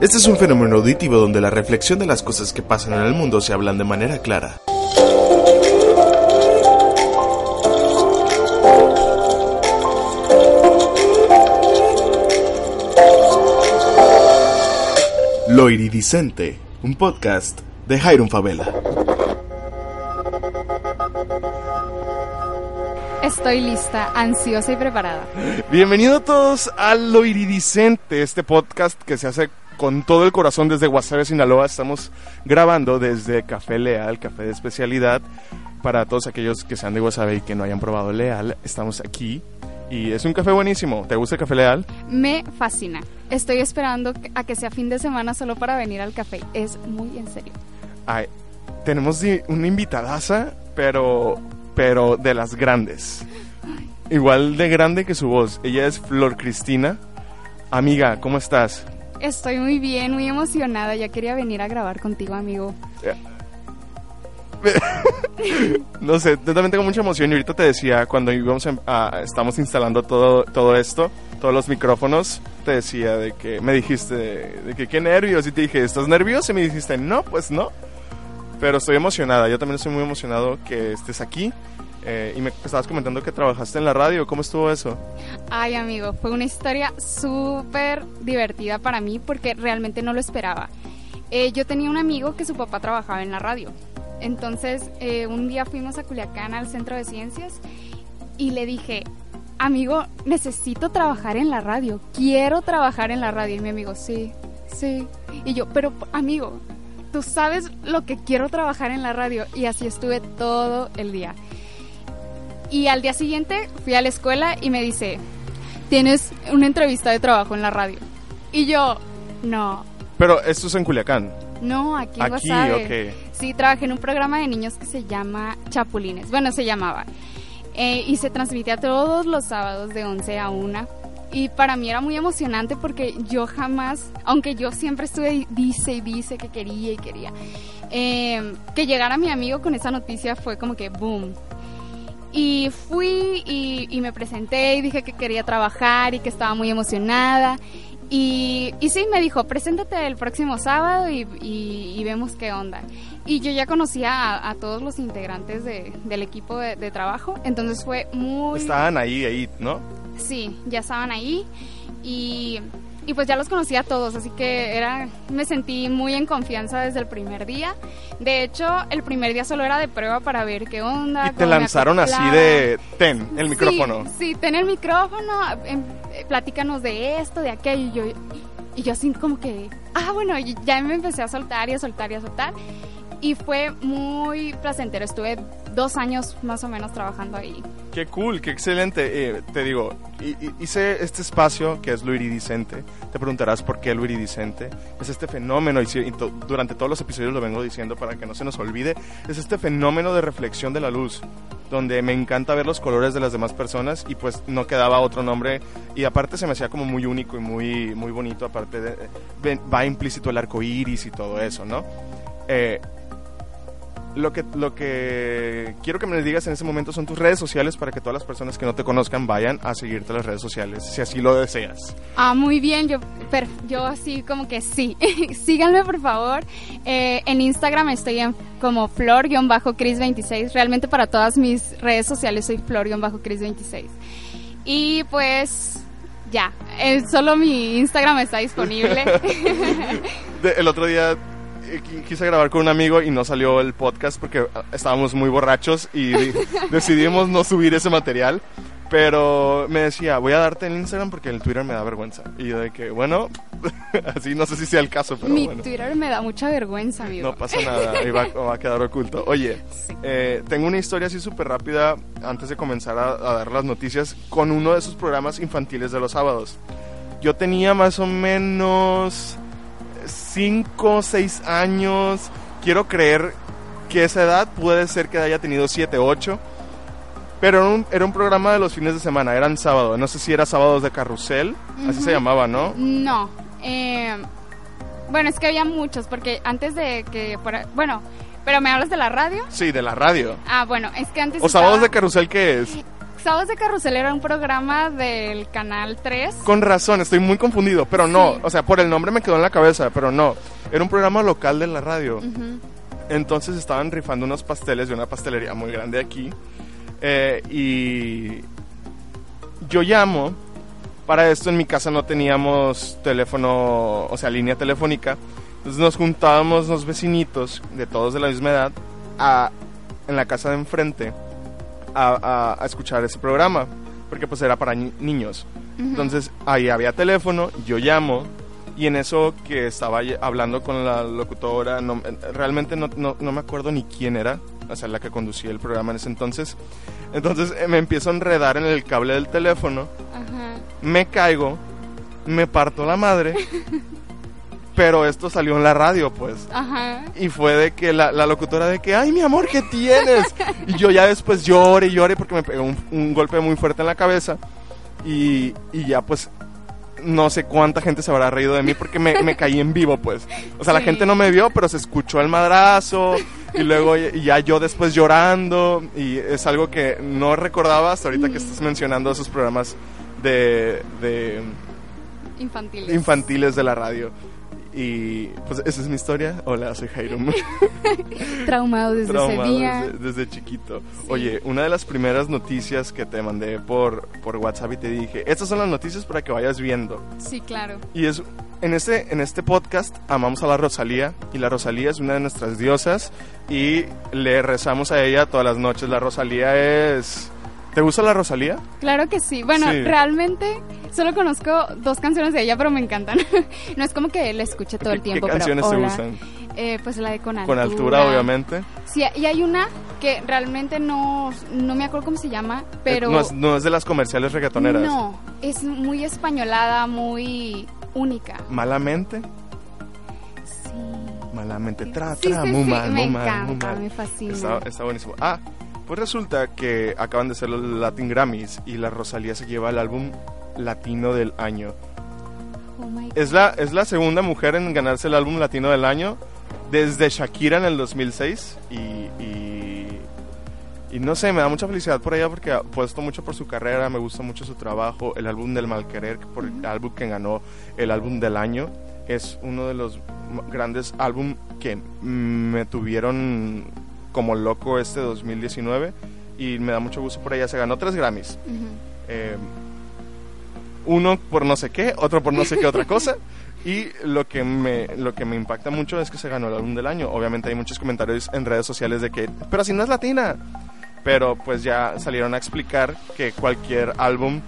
Este es un fenómeno auditivo donde la reflexión de las cosas que pasan en el mundo se hablan de manera clara. Lo Iridicente, un podcast de Jairon Favela. Estoy lista, ansiosa y preparada. Bienvenidos todos a Lo Iridicente, este podcast que se hace con todo el corazón desde Guasave, Sinaloa. Estamos grabando desde Café Leal, café de especialidad. Para todos aquellos que sean de Guasave y que no hayan probado Leal, estamos aquí. Y es un café buenísimo. ¿Te gusta el café Leal? Me fascina. Estoy esperando a que sea fin de semana solo para venir al café. Es muy en serio. Ay, tenemos una invitadaza, pero, pero de las grandes. Igual de grande que su voz. Ella es Flor Cristina. Amiga, ¿cómo estás? Estoy muy bien, muy emocionada. Ya quería venir a grabar contigo, amigo. No sé, yo también tengo mucha emoción y ahorita te decía, cuando íbamos a, a- estamos instalando todo, todo esto, todos los micrófonos, te decía de que, me dijiste de, que qué nervios y te dije, ¿estás nervioso? Y me dijiste, no, pues no. Pero estoy emocionada, yo también estoy muy emocionado que estés aquí. Eh, y me estabas comentando que trabajaste en la radio, ¿cómo estuvo eso? Ay, amigo, fue una historia súper divertida para mí porque realmente no lo esperaba. Eh, yo tenía un amigo que su papá trabajaba en la radio. Entonces, eh, un día fuimos a Culiacán al Centro de Ciencias y le dije, amigo, necesito trabajar en la radio, quiero trabajar en la radio. Y mi amigo, sí, sí. Y yo, pero amigo, tú sabes lo que quiero trabajar en la radio. Y así estuve todo el día. Y al día siguiente fui a la escuela y me dice, tienes una entrevista de trabajo en la radio. Y yo, no, Pero esto es en Culiacán. no, aquí en Aquí, ok. Sí, trabajé en un programa de niños que se llama Chapulines. Bueno, se llamaba. Eh, y se transmitía todos los sábados de 11 a 1. Y para mí era muy emocionante porque yo jamás, aunque yo siempre estuve dice y dice que quería y quería, eh, que llegara mi amigo con esa noticia fue como que boom. Y fui y, y me presenté y dije que quería trabajar y que estaba muy emocionada. Y, y sí, me dijo, preséntate el próximo sábado y, y- vemos qué onda. Y yo ya conocía a, a todos los integrantes de- del equipo de, de trabajo, entonces fue muy... Estaban ahí, ahí, ¿no? Sí, ya estaban ahí y, y pues ya los conocía a todos, así que era, me sentí muy en confianza desde el primer día. De hecho, el primer día solo era de prueba para ver qué onda. Y te lanzaron así de, ten, el Sí, micrófono. Sí, ten el micrófono, em, eh, platícanos de esto, de aquello. Y yo, y yo así como que, ah, bueno, y ya me empecé a soltar y a soltar y a soltar. Y fue muy placentero. Estuve dos años más o menos trabajando ahí. Qué cool, qué excelente. Eh, te digo, hi- hi- hice este espacio que es lo iridicente. Te preguntarás por qué lo iridicente. Es este fenómeno, y, durante todos los episodios lo vengo diciendo para que no se nos olvide, es este fenómeno de reflexión de la luz, donde me encanta ver los colores de las demás personas y pues no quedaba otro nombre. Y aparte se me hacía como muy único y muy, muy bonito, aparte de, ven- va implícito el arco iris y todo eso, ¿no? Eh, lo que, lo que quiero que me digas en este momento son tus redes sociales para que todas las personas que no te conozcan vayan a seguirte en las redes sociales, si así lo deseas. Ah, muy bien, yo, per- yo así como que sí. Síganme por favor. Eh, en Instagram estoy en como flor-cris26. Realmente para todas mis redes sociales soy flor-cris26. Y pues ya, eh, solo mi Instagram está disponible. El otro día quise grabar con un amigo y no salió el podcast porque ah, estábamos muy borrachos y di- decidimos no subir ese material. Pero me decía, voy a darte el Instagram porque el Twitter me da vergüenza. Y yo de que, bueno, así no sé si sea el caso, pero mi bueno. Twitter me da mucha vergüenza, amigo. No pasa nada, ahí va, va a quedar oculto. Oye, eh, tengo una historia así súper rápida antes de comenzar a, a dar las noticias con uno de esos programas infantiles de los sábados. yo tenía más o menos 5 o 6 años. Quiero creer que esa edad puede ser que haya tenido 7, 8. Pero era un, era un programa de los fines de semana, eran sábados. No sé si era sábados de carrusel, así se llamaba, ¿no? No. eh, bueno, es que había muchos, porque antes de que fuera... Bueno, pero ¿me hablas de la radio? Sí, de la radio. Ah, bueno, es que antes... ¿O sábados de carrusel qué es? Sábados de Carrusel era un programa del Canal 3. Con razón, estoy muy confundido, pero no, Sí. o sea, por el nombre me quedó en la cabeza, pero no. Era un programa local de la radio. Ujú. Entonces estaban rifando unos pasteles de una pastelería muy grande aquí. eh, y yo llamo. Para esto en mi casa no teníamos teléfono, o sea, línea telefónica. Entonces nos juntábamos los vecinitos, de todos de la misma edad, a, en la casa de enfrente a, a- a escuchar ese programa. Porque pues era para ni- niños. Entonces ahí había teléfono, yo llamo y en eso que estaba hablando con la locutora, no- realmente no, no- no me acuerdo ni quién era, o sea, la que conducía el programa en ese entonces. Entonces eh, me empiezo a enredar en el cable del teléfono, Ajá. me caigo, me parto la madre, pero esto salió en la radio pues. Ajá. Y fue de que la, la locutora de que, ay, mi amor, ¿qué tienes? Y yo ya después lloré y lloré porque me pegó un, un golpe muy fuerte en la cabeza. Y, y ya pues no sé cuánta gente se habrá reído de mí porque me, me caí en vivo, pues. O sea, la gente no me vio, pero se escuchó el madrazo. Y luego y ya yo después llorando. Y es algo que no recordaba hasta ahorita que estás mencionando esos programas de, de Infantiles. infantiles de la radio. Y pues esa es mi historia. Hola, soy Jairo. Traumado desde traumado ese día. desde, desde chiquito. Sí. Oye, una de las primeras noticias que te mandé por, por WhatsApp y te dije, estas son las noticias para que vayas viendo. Sí, claro. Y es en este, en este podcast amamos a la Rosalía y la Rosalía es una de nuestras diosas y le rezamos a ella todas las noches. La Rosalía es... ¿Te gusta la Rosalía? Claro que sí. Bueno, Sí. realmente solo conozco dos canciones de ella, pero me encantan. no es como que la escuche todo ¿Qué- el tiempo. ¿Qué canciones pero te gustan? Eh, pues la de Con Altura. Con altura, obviamente. Sí, y hay una que realmente no, no me acuerdo cómo se llama, pero... Eh, no, es, no es de las comerciales reggaetoneras. No, es muy españolada, muy única. Malamente. Sí. Malamente. Tra, tra, sí, muy sí, mal, me muy mal, muy encanta, mal. me fascina. Está, está buenísimo. Ah, pues resulta que acaban de ser los Latin Grammys y la Rosalía se lleva el álbum latino del año. Oh. Es la, es la segunda mujer en ganarse el álbum latino del año desde Shakira en el 2006 y, y, y no sé, me da mucha felicidad por ella porque apuesto mucho por su carrera, me gusta mucho su trabajo, el álbum del Malquerer, por el álbum que ganó el álbum del año, es uno de los grandes álbum que me tuvieron como loco este 2019 y me da mucho gusto por ella, se ganó tres Grammys. Eh, uno por no sé qué, otro por no sé qué otra cosa. Y lo que, me, lo que me impacta mucho es que se ganó el álbum del año. Obviamente hay muchos comentarios en redes sociales de que, pero si no es latina. Pero pues ya salieron a explicar que cualquier álbum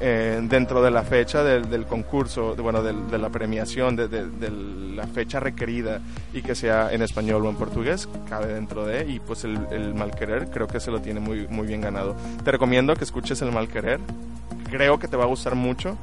eh, dentro de la fecha del, del concurso, de, bueno, del- de, la premiación, de, de- de la fecha requerida y que sea en español o en portugués, cabe dentro de, y pues el, el Malquerer creo que se lo tiene muy, muy bien ganado. Te recomiendo que escuches el Malquerer, creo que te va a gustar mucho.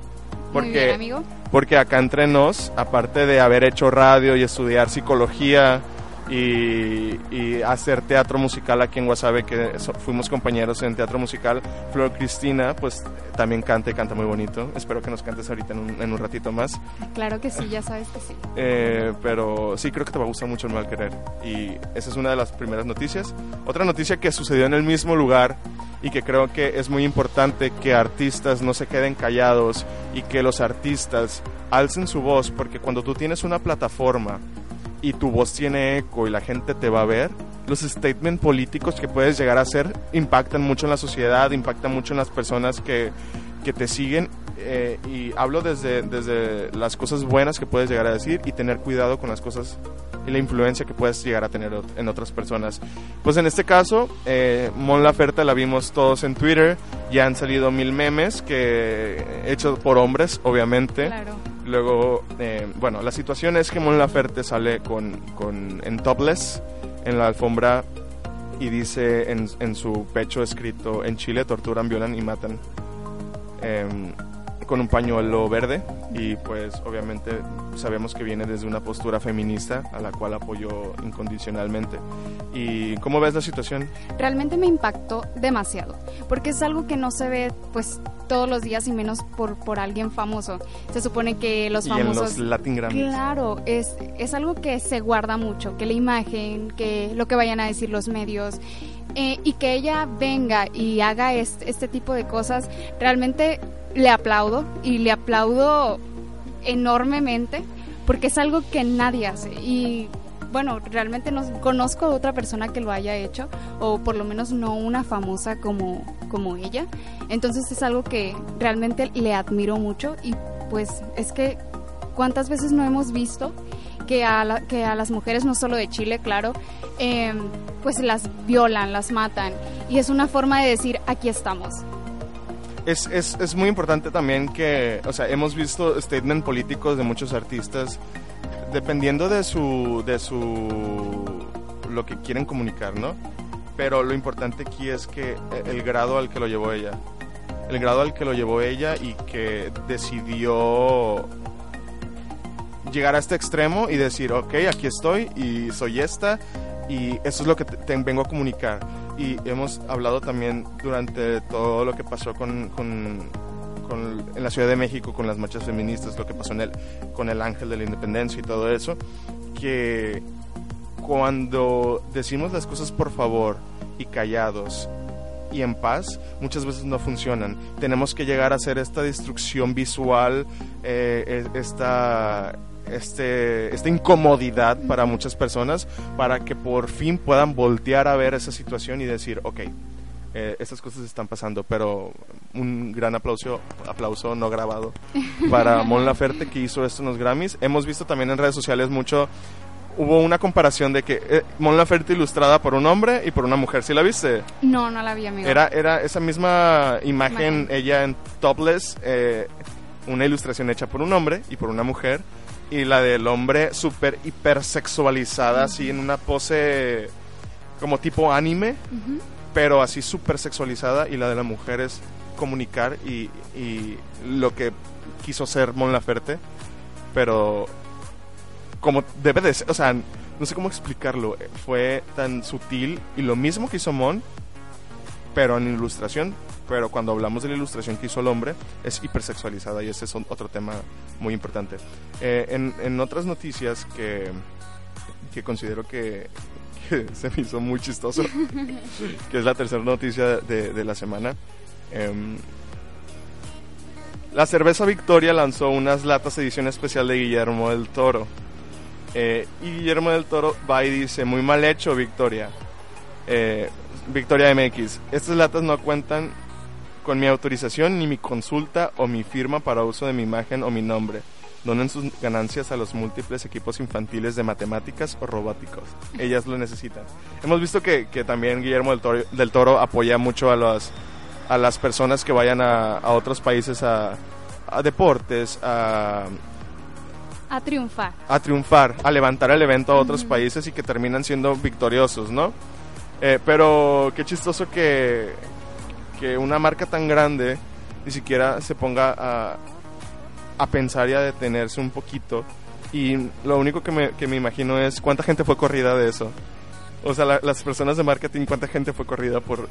Porque, Muy bien, amigo. porque acá entre nos, aparte de haber hecho radio y estudiar psicología y, y hacer teatro musical aquí en Guasave, que so- fuimos compañeros en teatro musical, Flor Cristina, pues también canta y canta muy bonito. Espero que nos cantes ahorita en un, en un ratito más. Claro que sí, ya sabes que sí. Eh, pero sí, creo que te va a gustar mucho el mal querer. Y esa es una de las primeras noticias. Otra noticia que sucedió en el mismo lugar y que creo que es muy importante que artistas no se queden callados y que los artistas alcen su voz, porque cuando tú tienes una plataforma y tu voz tiene eco y la gente te va a ver, los statements políticos que puedes llegar a hacer impactan mucho en la sociedad, impactan mucho en las personas que, que te siguen. eh, y hablo desde, desde las cosas buenas que puedes llegar a decir y tener cuidado con las cosas y la influencia que puedes llegar a tener en otras personas. Pues en este caso, eh, Mon Laferte la vimos todos en Twitter, ya han salido mil memes que hechos por hombres, obviamente. Claro. Luego, eh, bueno, la situación es que Mon Laferte sale con, con, en topless en la alfombra y dice en, en su pecho escrito, en Chile torturan, violan y matan. Em, con un pañuelo verde y pues obviamente sabemos que viene desde una postura feminista a la cual apoyo incondicionalmente. ¿Y cómo ves la situación? Realmente me impactó demasiado, porque es algo que no se ve pues todos los días y menos por, por alguien famoso. Se supone que los famosos... Y en los Latin Grammys. Claro, es, es algo que se guarda mucho, que la imagen, que lo que vayan a decir los medios. Eh, y que ella venga y haga este, tipo de cosas, realmente le aplaudo y le aplaudo enormemente porque es algo que nadie hace y bueno, realmente no conozco a otra persona que lo haya hecho, o por lo menos no una famosa como, como ella. Entonces es algo que realmente le admiro mucho y pues es que cuántas veces no hemos visto que a, que a las mujeres, no solo de Chile, claro, em, pues las violan, las matan. Y es una forma de decir, aquí estamos. Es, es, es muy importante también que, o sea, hemos visto statements políticos de muchos artistas dependiendo de su, de su, lo que quieren comunicar, ¿no? Pero lo importante aquí es que el grado al que lo llevó ella, el grado al que lo llevó ella y que decidió llegar a este extremo y decir, ok, aquí estoy y soy esta y eso es lo que te, vengo a comunicar. Y hemos hablado también durante todo lo que pasó con, con en la Ciudad de México con las marchas feministas, lo que pasó en el, con el Ángel de la Independencia y todo eso, que cuando decimos las cosas por favor y callados y en paz, muchas veces no funcionan. Tenemos que llegar a hacer esta destrucción visual, eh, esta, este, esta incomodidad para muchas personas, para que por fin puedan voltear a ver esa situación y decir, ok, eh, estas cosas están pasando, pero un gran aplauso, aplauso no grabado para Mon Laferte que hizo esto en los Grammys. Hemos visto también en redes sociales mucho, hubo una comparación de que eh, Mon Laferte ilustrada por un hombre y por una mujer, ¿sí la viste? No, no la vi, amigo. Era, era esa misma imagen, ella en topless, eh, una ilustración hecha por un hombre y por una mujer, y la del hombre súper hipersexualizada, así en una pose como tipo anime pero así súper sexualizada y la de la mujer es comunicar y, lo que quiso ser Mon Laferte, pero como debe de ser, o sea, no sé cómo explicarlo, fue tan sutil y lo mismo que hizo Mon, pero en ilustración, pero cuando hablamos de la ilustración que hizo el hombre, es hipersexualizada y ese es otro tema muy importante. Eh, en, en, otras noticias que, que considero que se me hizo muy chistoso, que es la tercera noticia de, la semana. Em, la cerveza Victoria lanzó unas latas edición especial de Guillermo del Toro. Eh, y Guillermo del Toro va y dice, muy mal hecho Victoria. Eh, Victoria MX, estas latas no cuentan con mi autorización ni mi consulta o mi firma para uso de mi imagen o mi nombre donen sus ganancias a los múltiples equipos infantiles de matemáticas o robóticos. Ellas lo necesitan. Hemos visto que, también Guillermo del Toro, del Toro, apoya mucho a, los, a las personas que vayan a, otros países a, deportes, a... A triunfar. A triunfar, a levantar el evento a otros países y que terminan siendo victoriosos, ¿no? Eh, pero qué chistoso que, que una marca tan grande ni siquiera se ponga a, a pensar y a detenerse un poquito. Y lo único que me, que me imagino es cuánta gente fue corrida de eso. O sea, las personas de marketing, cuánta gente fue corrida por,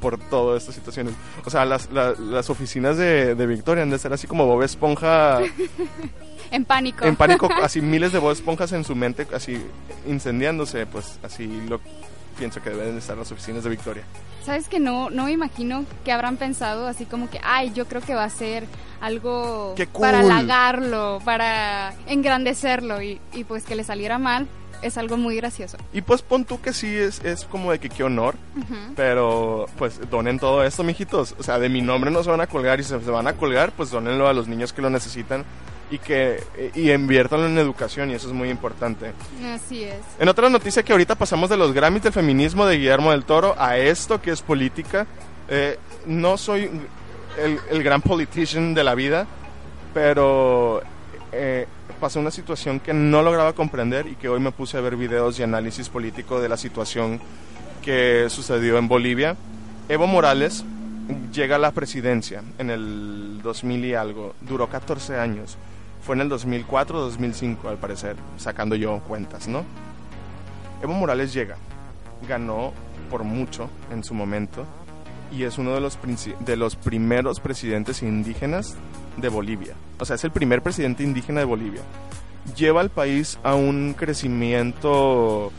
por todas estas situaciones. O sea, las, las oficinas de, de Victoria han de ser así como Bob Esponja. en pánico. En pánico, así miles de Bob Esponjas en su mente, así incendiándose. Pues así lo pienso que deben estar las oficinas de Victoria. ¿Sabes que no, no me imagino que habrán pensado así como que, ay, yo creo que va a ser algo para halagarlo, para engrandecerlo y, y, pues que le saliera mal es algo muy gracioso. Y pues pon tú que sí es, es como de que qué honor, pero pues donen todo esto, mijitos. O sea, de mi nombre no se van a colgar y si se van a colgar, pues donenlo a los niños que lo necesitan y que y inviertan en educación y eso es muy importante. Así es. En otra noticia que ahorita pasamos de los Grammys del feminismo de Guillermo del Toro a esto que es política, eh, no soy el, gran politician de la vida, pero eh, pasó una situación que no lograba comprender y que hoy me puse a ver videos y análisis político de la situación que sucedió en Bolivia. Evo Morales llega a la presidencia en el 2000 y algo, duró 14 años. Fue en el 2004 2005, al parecer, sacando yo cuentas, ¿no? Evo Morales llega, ganó por mucho en su momento y es uno de los, de los primeros presidentes indígenas de Bolivia. O sea, es el primer presidente indígena de Bolivia. Lleva al país a un crecimiento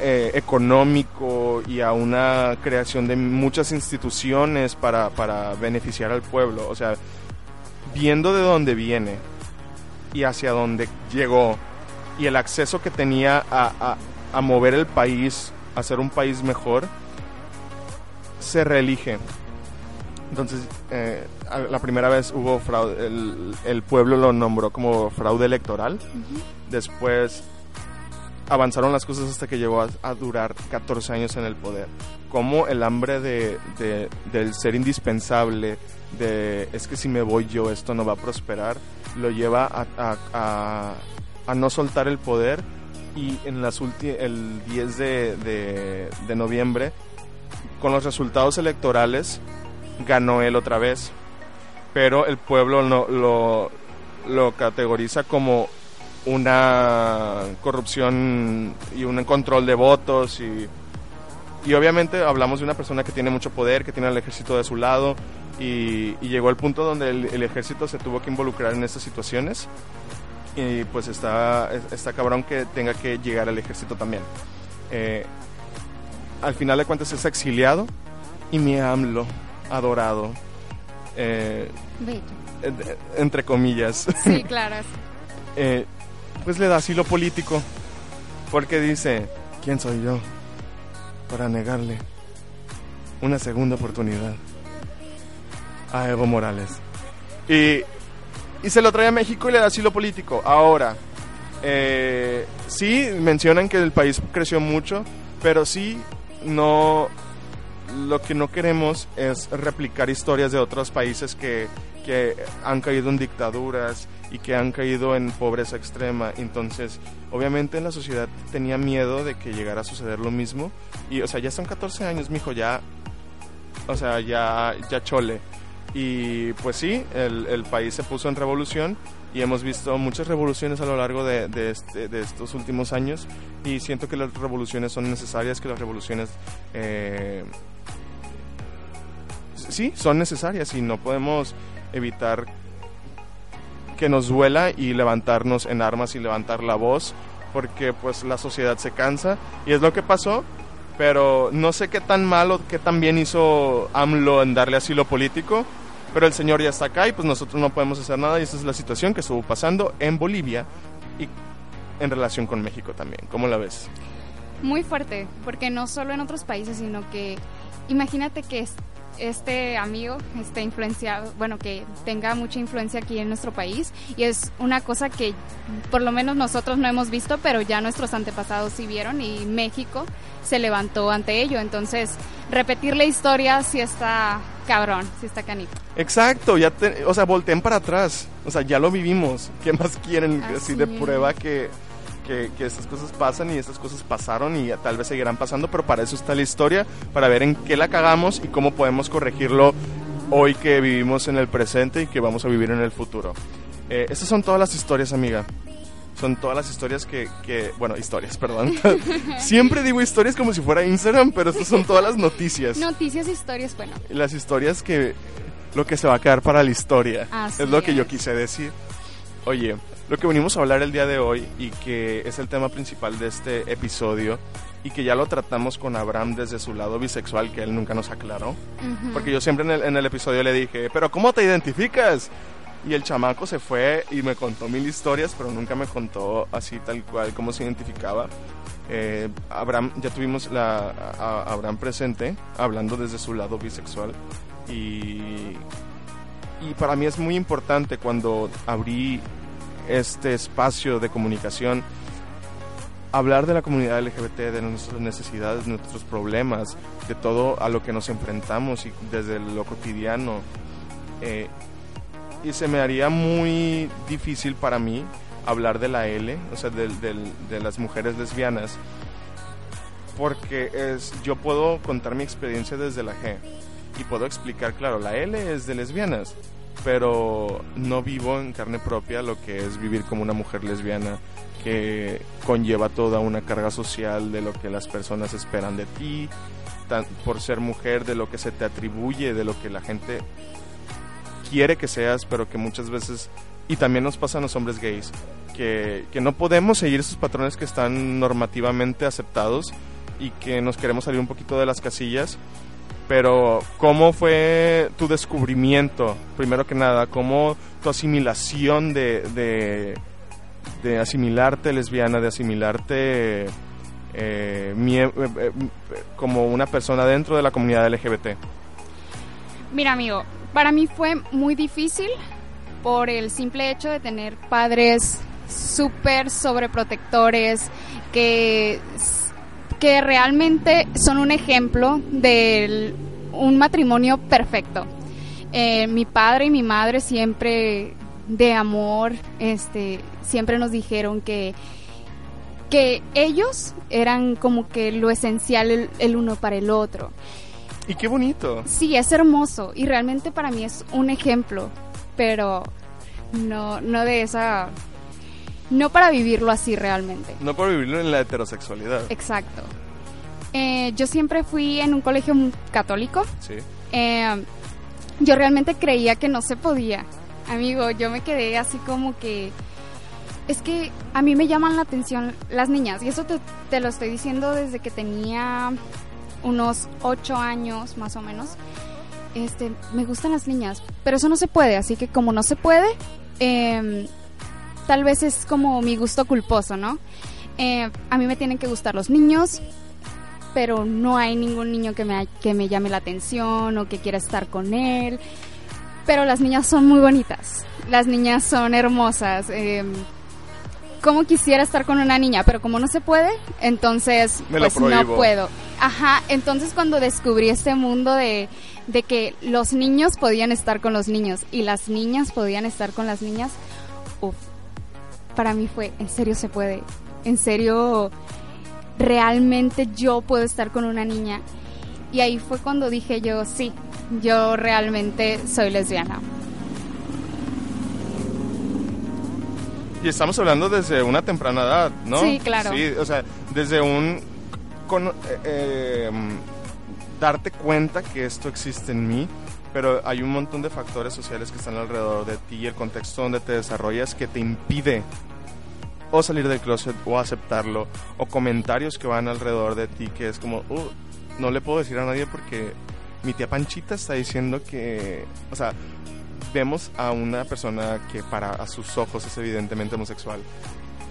eh, económico y a una creación de muchas instituciones para, para beneficiar al pueblo. O sea, viendo de dónde viene y hacia dónde llegó y el acceso que tenía a, a, mover el país, a hacer un país mejor, se reelige. Entonces, eh, la primera vez hubo fraude, el, el, pueblo lo nombró como fraude electoral. Después avanzaron las cosas hasta que llegó a, durar 14 años en el poder. Como el hambre de, del ser indispensable, de es que si me voy yo esto no va a prosperar, lo lleva a, no soltar el poder. Y en las el 10 de, de, noviembre, con los resultados electorales, ganó él otra vez, pero el pueblo no, lo, lo categoriza como una corrupción y un control de votos y, y obviamente hablamos de una persona que tiene mucho poder, que tiene el ejército de su lado y, llegó al punto donde el, ejército se tuvo que involucrar en estas situaciones y pues está, está cabrón que tenga que llegar al ejército también. Eh, al final de cuentas es exiliado y mi AMLO, adorado. Eh, entre comillas. Sí, claro. eh, pues le da asilo político. Porque dice, ¿quién soy yo para negarle una segunda oportunidad a Evo Morales? Y, y se lo trae a México y le da asilo político. Ahora, eh, sí mencionan que el país creció mucho, pero sí no... Lo que no queremos es replicar historias de otros países que, que han caído en dictaduras y que han caído en pobreza extrema. Entonces, obviamente la sociedad tenía miedo de que llegara a suceder lo mismo. Y, o sea, ya son 14 años, mijo, ya, o sea, ya, ya chole. Y pues sí, el, el país se puso en revolución y hemos visto muchas revoluciones a lo largo de, de, este, de, estos últimos años. Y siento que las revoluciones son necesarias, que las revoluciones eh, sí son necesarias y no podemos evitar que nos duela y levantarnos en armas y levantar la voz porque pues la sociedad se cansa. Y es lo que pasó pero no sé qué tan malo qué tan bien hizo AMLO en darle asilo político pero el señor ya está acá y pues nosotros no podemos hacer nada y esa es la situación que estuvo pasando en Bolivia y en relación con México también ¿cómo la ves? Muy fuerte porque no solo en otros países sino que imagínate que este amigo esté influenciado, bueno, que tenga mucha influencia aquí en nuestro país y es una cosa que por lo menos nosotros no hemos visto, pero ya nuestros antepasados sí vieron y México se levantó ante ello. Entonces, repetir la historia sí está cabrón, sí está canito. Exacto, ya o sea, volteen para atrás, o sea, ya lo vivimos. ¿Qué más quieren así de prueba que que, estas cosas pasan y estas cosas pasaron y tal vez seguirán pasando, pero para eso está la historia, para ver en qué la cagamos y cómo podemos corregirlo hoy que vivimos en el presente y que vamos a vivir en el futuro. Eh, estas son todas las historias, amiga. Son todas las historias que, que bueno, historias, perdón. Siempre digo historias como si fuera Instagram, pero estas son todas las noticias. Noticias, historias, bueno. Las historias que, lo que se va a quedar para la historia. es lo que yo quise decir. Oye, lo que venimos a hablar el día de hoy y que es el tema principal de este episodio y que ya lo tratamos con Abraham desde su lado bisexual que él nunca nos aclaró. Porque yo siempre en el, episodio le dije, pero ¿cómo te identificas? Y el chamaco se fue y me contó mil historias, pero nunca me contó así tal cual cómo se identificaba. Eh, Abraham, ya tuvimos la, a Abraham presente, hablando desde su lado bisexual. Y, y para mí es muy importante cuando abrí este espacio de comunicación, hablar de la comunidad LGBT, de nuestras necesidades, de nuestros problemas, de todo a lo que nos enfrentamos y desde lo cotidiano. Eh, y se me haría muy difícil para mí hablar de la L, o sea, de, de las mujeres lesbianas, porque es, yo puedo contar mi experiencia desde la G. y puedo explicar, claro, la L es de lesbianas, pero no vivo en carne propia lo que es vivir como una mujer lesbiana que conlleva toda una carga social de lo que las personas esperan de ti, por ser mujer, de lo que se te atribuye, de lo que la gente quiere que seas, pero que muchas veces, y también nos pasa a los hombres gays, que, que no podemos seguir esos patrones que están normativamente aceptados y que nos queremos salir un poquito de las casillas. Pero, ¿cómo fue tu descubrimiento, primero que nada? ¿Cómo tu asimilación de, de, de asimilarte lesbiana, de asimilarte eh, eh, eh, como una persona dentro de la comunidad LGBT? Mira, amigo, para mí fue muy difícil por el simple hecho de tener padres súper sobreprotectores que, que realmente son un ejemplo de un matrimonio perfecto. mi padre y mi madre siempre de amor, este, siempre nos dijeron que que ellos eran como que lo esencial el, uno para el otro. Y qué bonito. Sí, es hermoso y realmente para mí es un ejemplo, pero no, no de esa, no para vivirlo así realmente. No para vivirlo en la heterosexualidad. Exacto. Eh, yo siempre fui en un colegio católico. Sí. Eh, yo realmente creía que no se podía. Amigo, yo me quedé así como que es que a mí me llaman la atención las niñas y eso te, lo estoy diciendo desde que tenía unos ocho años más o menos. Este, me gustan las niñas, pero eso no se puede, así que como no se puede, em, tal vez es como mi gusto culposo, ¿no? Eh, a mí me tienen que gustar los niños, pero no hay ningún niño que me, que me llame la atención o que quiera estar con él. Pero las niñas son muy bonitas, las niñas son hermosas. Eh, como quisiera estar con una niña, pero como no se puede, entonces pues no puedo. Ajá, entonces cuando descubrí este mundo de, de que los niños podían estar con los niños y las niñas podían estar con las niñas, uff, para mí fue, en serio se puede, en serio, realmente yo puedo estar con una niña. Y ahí fue cuando dije yo, sí, yo realmente soy lesbiana. Y estamos hablando desde una temprana edad, ¿no? Sí, claro. Sí, o sea, desde un... Con, eh, em, darte cuenta que esto existe en mí, pero hay un montón de factores sociales que están alrededor de ti y el contexto donde te desarrollas que te impide o salir del closet o aceptarlo, o comentarios que van alrededor de ti que es como, uh, no le puedo decir a nadie porque mi tía Panchita está diciendo que, o sea, vemos a una persona que para a sus ojos es evidentemente homosexual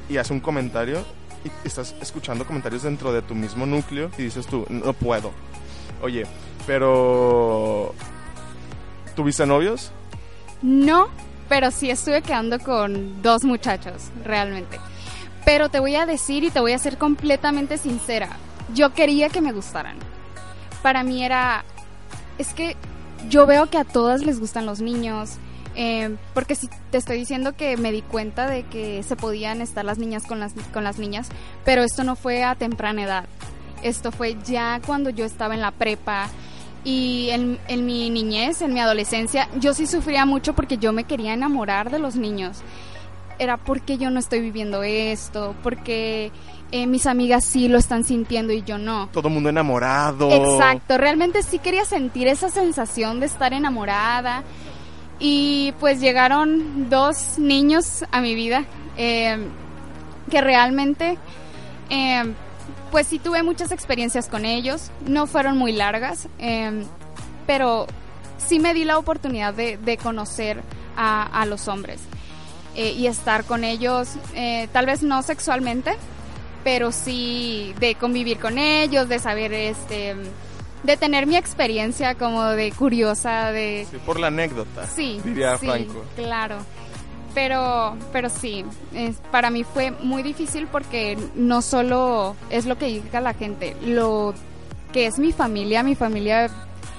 y hace un comentario y estás escuchando comentarios dentro de tu mismo núcleo y dices tú, no puedo. Oye, pero... ¿Tuviste novios? No, pero sí estuve quedando con dos muchachos, realmente. Pero te voy a decir y te voy a ser completamente sincera. Yo quería que me gustaran. Para mí era... Es que yo veo que a todas les gustan los niños. Eh, porque si te estoy diciendo que me di cuenta de que se podían estar las niñas con las, con las niñas, pero esto no fue a temprana edad. Esto fue ya cuando yo estaba en la prepa y en, en mi niñez, en mi adolescencia, yo sí sufría mucho porque yo me quería enamorar de los niños. Era porque yo no estoy viviendo esto, porque eh, mis amigas sí lo están sintiendo y yo no. Todo el mundo enamorado. Exacto, realmente sí quería sentir esa sensación de estar enamorada. Y pues llegaron dos niños a mi vida eh, que realmente, eh, pues sí tuve muchas experiencias con ellos, no fueron muy largas, pero sí me di la oportunidad de, conocer a, los hombres y estar con ellos, tal vez no sexualmente, pero sí de convivir con ellos, de saber este de tener mi experiencia como de curiosa de sí, por la anécdota sí diría sí, Franco. claro. Pero pero sí es, para mí fue muy difícil porque no solo es lo que diga la gente lo que es mi familia mi familia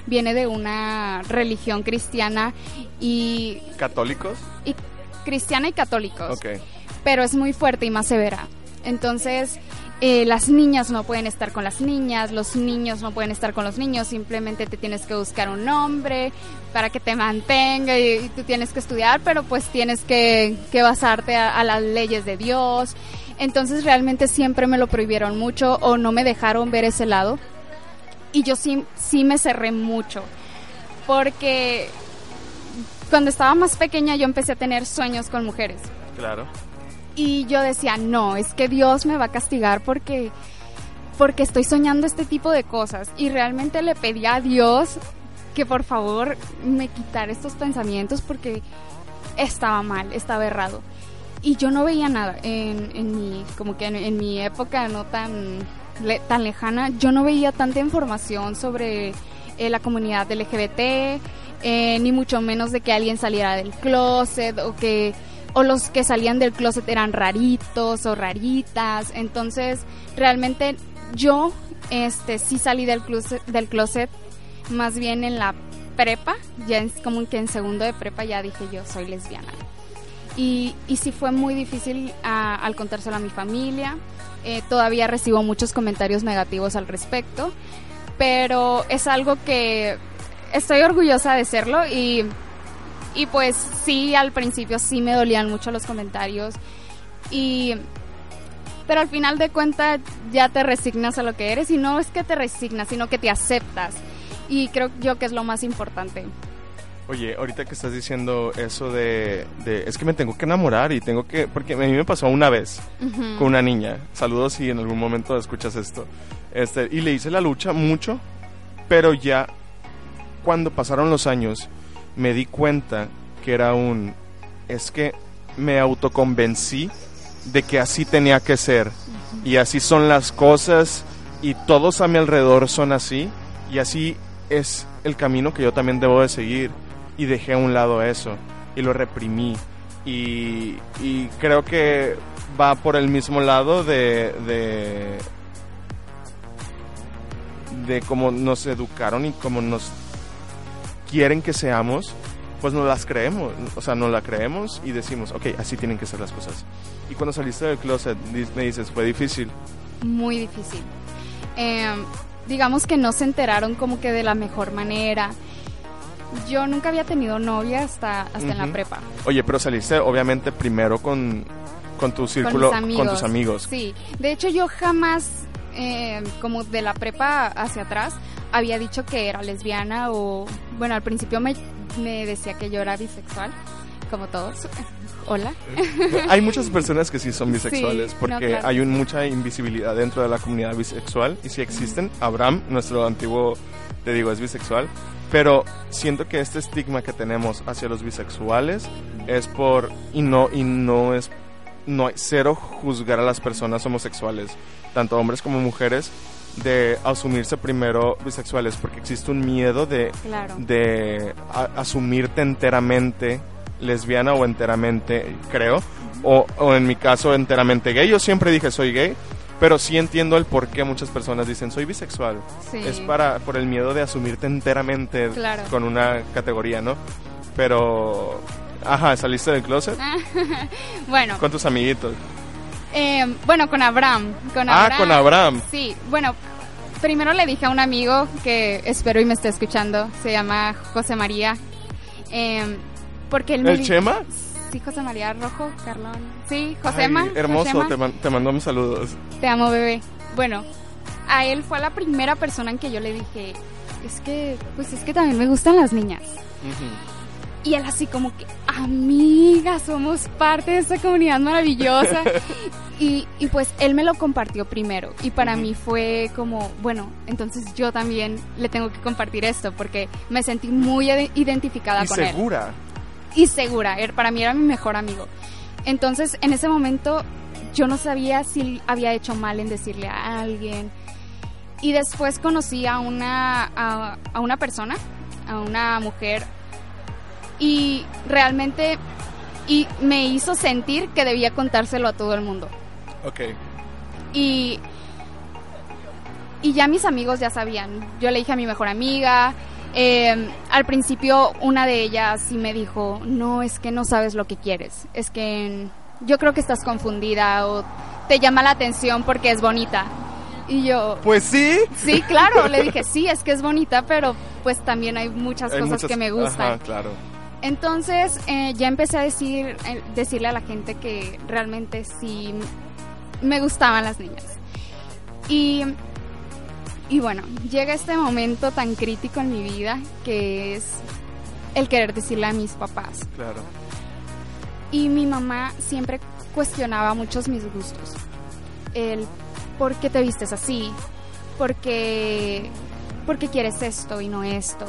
viene de una religión cristiana y católicos y cristiana y católicos okay. pero es muy fuerte y más severa entonces, eh, las niñas no pueden estar con las niñas, los niños no pueden estar con los niños, simplemente te tienes que buscar un hombre para que te mantenga y, tú tienes que estudiar, pero pues tienes que, basarte a, las leyes de Dios. Entonces realmente siempre me lo prohibieron mucho o no me dejaron ver ese lado. Y yo sí, sí me cerré mucho, porque cuando estaba más pequeña yo empecé a tener sueños con mujeres. Claro. Y yo decía, no, es que Dios me va a castigar porque, porque estoy soñando este tipo de cosas. Y realmente le pedí a Dios que por favor me quitara estos pensamientos porque estaba mal, estaba errado. Y yo no veía nada en, en mi, como que en, mi época no tan, tan lejana, yo no veía tanta información sobre eh, la comunidad LGBT, eh, ni mucho menos de que alguien saliera del closet o que o los que salían del closet eran raritos o raritas. Entonces, realmente yo este sí salí del closet, del closet más bien en la prepa, ya es como que en segundo de prepa ya dije yo soy lesbiana. Y, y sí fue muy difícil al contárselo a mi familia. Eh, todavía recibo muchos comentarios negativos al respecto, pero es algo que estoy orgullosa de serlo y y pues sí, al principio sí me dolían mucho los comentarios. Y pero al final de cuentas ya te resignas a lo que eres y no es que te resignas, sino que te aceptas. Y creo yo que es lo más importante. Oye, ahorita que estás diciendo eso de, es que me tengo que enamorar y tengo que, porque a mí me pasó una vez con una niña, saludos si en algún momento escuchas esto, este, y le hice la lucha mucho, pero ya cuando pasaron los años me di cuenta que era un... es que me autoconvencí de que así tenía que ser y así son las cosas y todos a mi alrededor son así y así es el camino que yo también debo de seguir y dejé a un lado eso y lo reprimí y, creo que va por el mismo lado de, de de cómo nos educaron y cómo nos quieren que seamos, pues no las creemos, o sea, no la creemos y decimos, ok, así tienen que ser las cosas. Y cuando saliste del closet, me dices, fue difícil. Muy difícil. Em, digamos que no se enteraron como que de la mejor manera. Yo nunca había tenido novia hasta, hasta en la prepa. Oye, pero saliste obviamente primero con, con tu círculo, con, tus amigos. Sí, de hecho yo jamás, em, como de la prepa hacia atrás, había dicho que era lesbiana o, bueno, al principio me, me decía que yo era bisexual, como todos. Hola. Hay muchas personas que sí son bisexuales porque hay mucha invisibilidad dentro de la comunidad bisexual y si existen. Abraham, nuestro antiguo, te digo, es bisexual. Pero siento que este estigma que tenemos hacia los bisexuales es por y no y no es no hay cero juzgar a las personas homosexuales, tanto hombres como mujeres, de asumirse primero bisexuales, porque existe un miedo de, de asumirte enteramente lesbiana o enteramente, creo, o, o, en mi caso enteramente gay. Yo siempre dije soy gay, pero sí entiendo el por qué muchas personas dicen soy bisexual. Es para, por el miedo de asumirte enteramente con una categoría, ¿no? Pero, ajá, ¿saliste del closet? bueno. Con tus amiguitos. Eh, bueno, con Abraham, con Ah, con Abraham. Sí, bueno, primero le dije a un amigo que espero y me esté escuchando, se llama José María. Eh, porque él ¿El Chema? Sí, José María Rojo, Carlón. Sí, Josema. hermoso, te, te mando mis saludos. Te amo, bebé. Bueno, a él fue la primera persona en que yo le dije, es que, pues es que también me gustan las niñas. Y él así como que, amiga, somos parte de esta comunidad maravillosa. y, y, pues él me lo compartió primero. Y para mí fue como, bueno, entonces yo también le tengo que compartir esto porque me sentí muy identificada con él. Y segura. Y segura, él para mí era mi mejor amigo. Entonces en ese momento yo no sabía si había hecho mal en decirle a alguien. Y después conocí a una, a, a una persona, a una mujer y realmente y me hizo sentir que debía contárselo a todo el mundo. Ok. Y, y ya mis amigos ya sabían. Yo le dije a mi mejor amiga. Em, al principio una de ellas sí me dijo, no, es que no sabes lo que quieres. Es que yo creo que estás confundida o te llama la atención porque es bonita. Y yo, Pues sí. sí, claro, le dije, sí, es que es bonita, pero pues también hay muchas Hay cosas muchas- que me gustan. Ajá, claro. Entonces eh, ya empecé a decir, eh, decirle a la gente que realmente sí me gustaban las niñas. Y, y bueno, llega este momento tan crítico en mi vida que es el querer decirle a mis papás. Claro. Y mi mamá siempre cuestionaba muchos mis gustos. El por qué te vistes así, por qué, por qué quieres esto y no esto.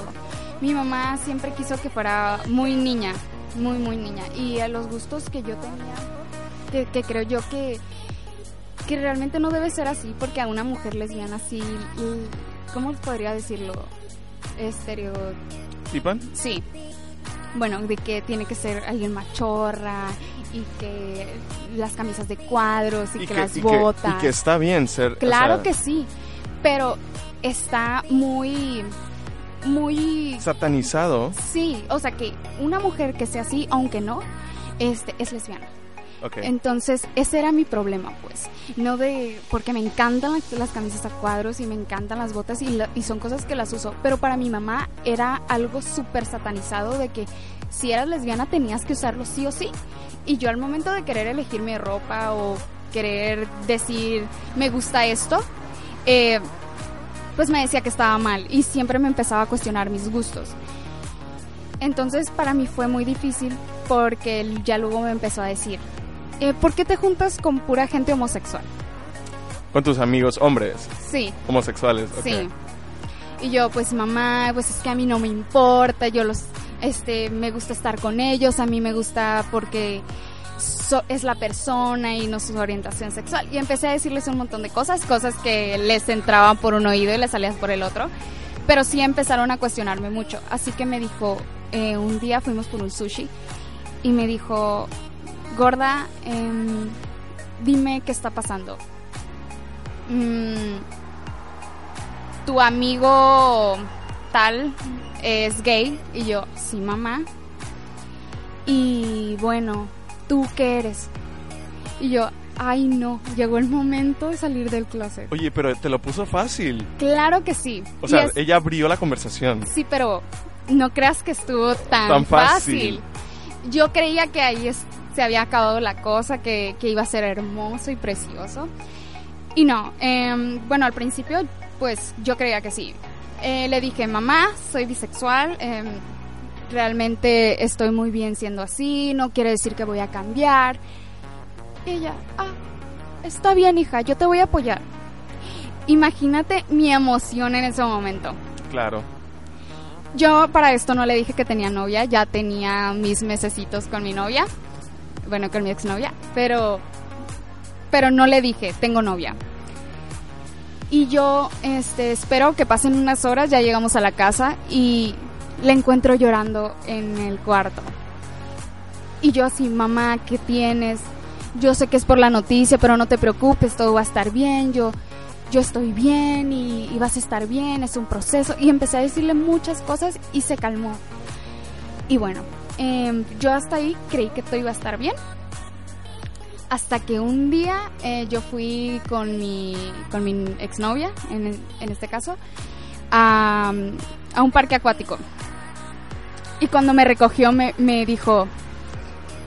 Mi mamá siempre quiso que fuera muy niña, muy, muy niña. Y a los gustos que yo tenía, que, que creo yo que, que realmente no debe ser así, porque a una mujer lesbiana así, ¿cómo podría decirlo? Estereo, ¿Tipan? Sí. Bueno, de que tiene que ser alguien machorra y que las camisas de cuadros y, que, las y botas. y que está bien ser. claro o sea, que sí, pero está muy, muy... Satanizado. Sí, o sea que una mujer que sea así, aunque no, este, es lesbiana. Ok. Entonces, ese era mi problema, pues. No de. Porque me encantan las, las camisas a cuadros y me encantan las botas y, la- y son cosas que las uso. Pero para mi mamá era algo súper satanizado de que si eras lesbiana tenías que usarlo sí o sí. Y yo al momento de querer elegir mi ropa o querer decir me gusta esto, eh, pues me decía que estaba mal y siempre me empezaba a cuestionar mis gustos. Entonces para mí fue muy difícil porque él ya luego me empezó a decir, eh, ¿por qué te juntas con pura gente homosexual? Con tus amigos hombres Sí, homosexuales. ok. sí. Y yo, pues mamá, pues es que a mí no me importa, yo los, este, me gusta estar con ellos, a mí me gusta porque es la persona y no su orientación sexual. Y empecé a decirles un montón de cosas, cosas que les entraban por un oído y les salían por el otro. Pero sí empezaron a cuestionarme mucho. Así que me dijo, eh, un día fuimos por un sushi y me dijo, gorda, em, dime qué está pasando. Mm, tu amigo tal es gay y yo, sí mamá. Y bueno, ¿tú qué eres? Y yo, ay no, llegó el momento de salir del closet. Oye, pero te lo puso fácil. Claro que sí. O sea, es- ella abrió la conversación. Sí, pero no creas que estuvo tan, Tan fácil. fácil. Yo creía que ahí es- se había acabado la cosa, que, que iba a ser hermoso y precioso. Y no, em, bueno, al principio, pues yo creía que sí. Eh, le dije, mamá, soy bisexual, em, realmente estoy muy bien siendo así, no quiere decir que voy a cambiar. Y ella, ah, está bien, hija, yo te voy a apoyar. Imagínate mi emoción en ese momento. Claro. Yo para esto no le dije que tenía novia, ya tenía mis mesecitos con mi novia, bueno, con mi exnovia, pero pero no le dije, tengo novia. Y yo este espero que pasen unas horas, ya llegamos a la casa y le encuentro llorando en el cuarto. Y yo así, mamá, ¿qué tienes? Yo sé que es por la noticia, pero no te preocupes, todo va a estar bien. Yo yo estoy bien y, vas a estar bien, es un proceso. Y empecé a decirle muchas cosas y se calmó. Y bueno, em, yo hasta ahí creí que todo iba a estar bien. Hasta que un día eh, yo fui con mi, con mi exnovia, en, en este caso, a, a un parque acuático. Y cuando me recogió me, me dijo,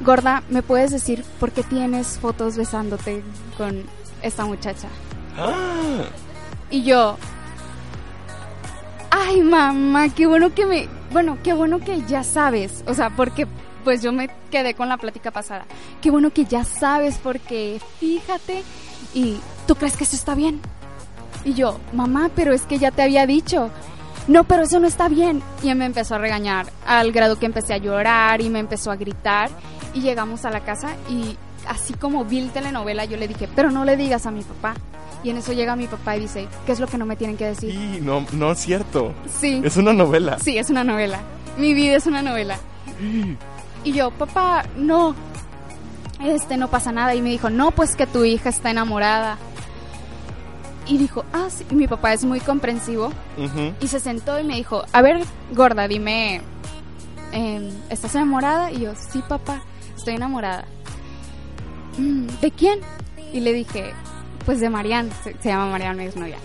Gorda, ¿me puedes decir por qué tienes fotos besándote con esta muchacha? ¡Ah! Y yo, ay mamá, qué bueno que me, bueno, qué bueno que ya sabes, o sea, porque pues yo me quedé con la plática pasada. Qué bueno que ya sabes porque fíjate y tú crees que eso está bien. Y yo, mamá, pero es que ya te había dicho. No, pero eso no está bien. Y él me empezó a regañar, al grado que empecé a llorar y me empezó a gritar. Y llegamos a la casa y así como vil telenovela, yo le dije, pero no le digas a mi papá. Y en eso llega mi papá y dice, ¿qué es lo que no me tienen que decir? Y no, no es cierto. Sí, Es una novela. sí, es una novela. Mi vida es una novela. Y yo, papá, no, este, no pasa nada. Y me dijo, no, pues que tu hija está enamorada. Y dijo, ah, sí. Y mi papá es muy comprensivo. Y se sentó y me dijo, a ver, gorda, dime, em, ¿estás enamorada? Y yo, sí, papá, estoy enamorada. "Mm, ¿de quién? Y le dije, pues de Marian, se, se llama Marian, mi exnovia.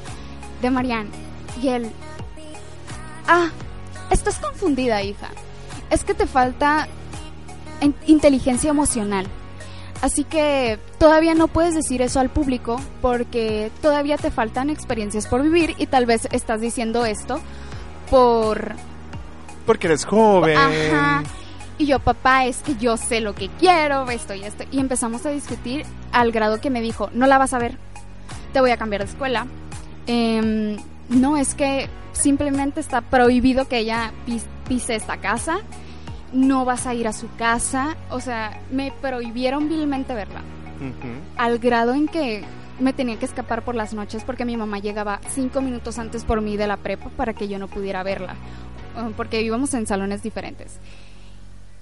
De Marian. Y él, ah, estás confundida, hija. Es que te falta en- inteligencia emocional. Así que todavía no puedes decir eso al público porque todavía te faltan experiencias por vivir y tal vez estás diciendo esto por... Porque eres joven. Ajá. Y yo, papá, es que yo sé lo que quiero, esto y esto. Y empezamos a discutir al grado que me dijo, no la vas a ver, te voy a cambiar de escuela. Em, no, es que simplemente está prohibido que ella pis- pise esta casa, no vas a ir a su casa. O sea, me prohibieron vilmente verla al grado en que me tenía que escapar por las noches porque mi mamá llegaba cinco minutos antes por mí de la prepa para que yo no pudiera verla, eh, porque íbamos en salones diferentes.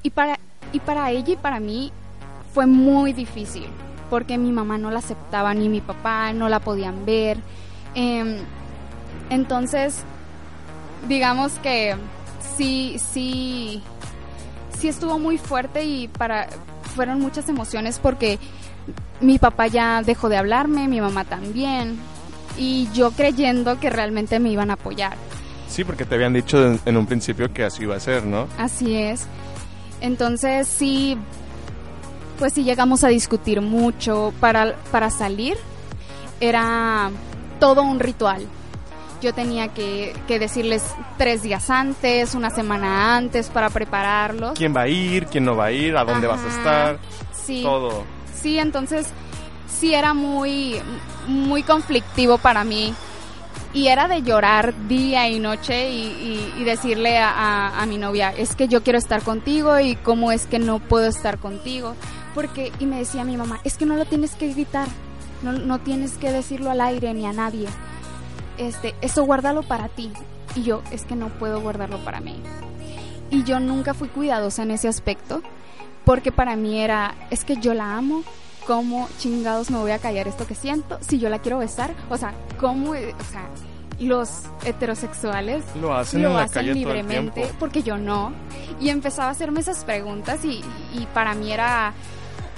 Y para, y para ella y para mí fue muy difícil, porque mi mamá no la aceptaba, ni mi papá no la podían ver. Em, entonces, digamos que sí, sí, sí estuvo muy fuerte y para fueron muchas emociones porque mi papá ya dejó de hablarme, mi mamá también, y yo creyendo que realmente me iban a apoyar. Sí, porque te habían dicho en- en un principio que así iba a ser, ¿no? Así es. Entonces sí, pues sí llegamos a discutir mucho. Para, para salir era todo un ritual. Yo tenía que, que decirles tres días antes, una semana antes para prepararlos. ¿Quién va a ir? ¿Quién no va a ir? ¿A dónde vas a estar? Sí. Todo. Sí, entonces sí era muy, muy conflictivo para mí. Y era de llorar día y noche y, y- y decirle a, a- a mi novia, es que yo quiero estar contigo y cómo es que no puedo estar contigo. Porque, y me decía mi mamá, es que no lo tienes que gritar, no, no tienes que decirlo al aire ni a nadie. Este, eso guárdalo para ti. Y yo, es que no puedo guardarlo para mí. Y yo nunca fui cuidadosa en ese aspecto porque para mí era, es que yo la amo, ¿cómo chingados me voy a callar esto que siento? Si yo la quiero besar, o sea, ¿cómo, o sea, los heterosexuales Lo hacen lo en la hacen calle todo el libremente, porque yo no? Y empezaba a hacerme esas preguntas y, y para mí era,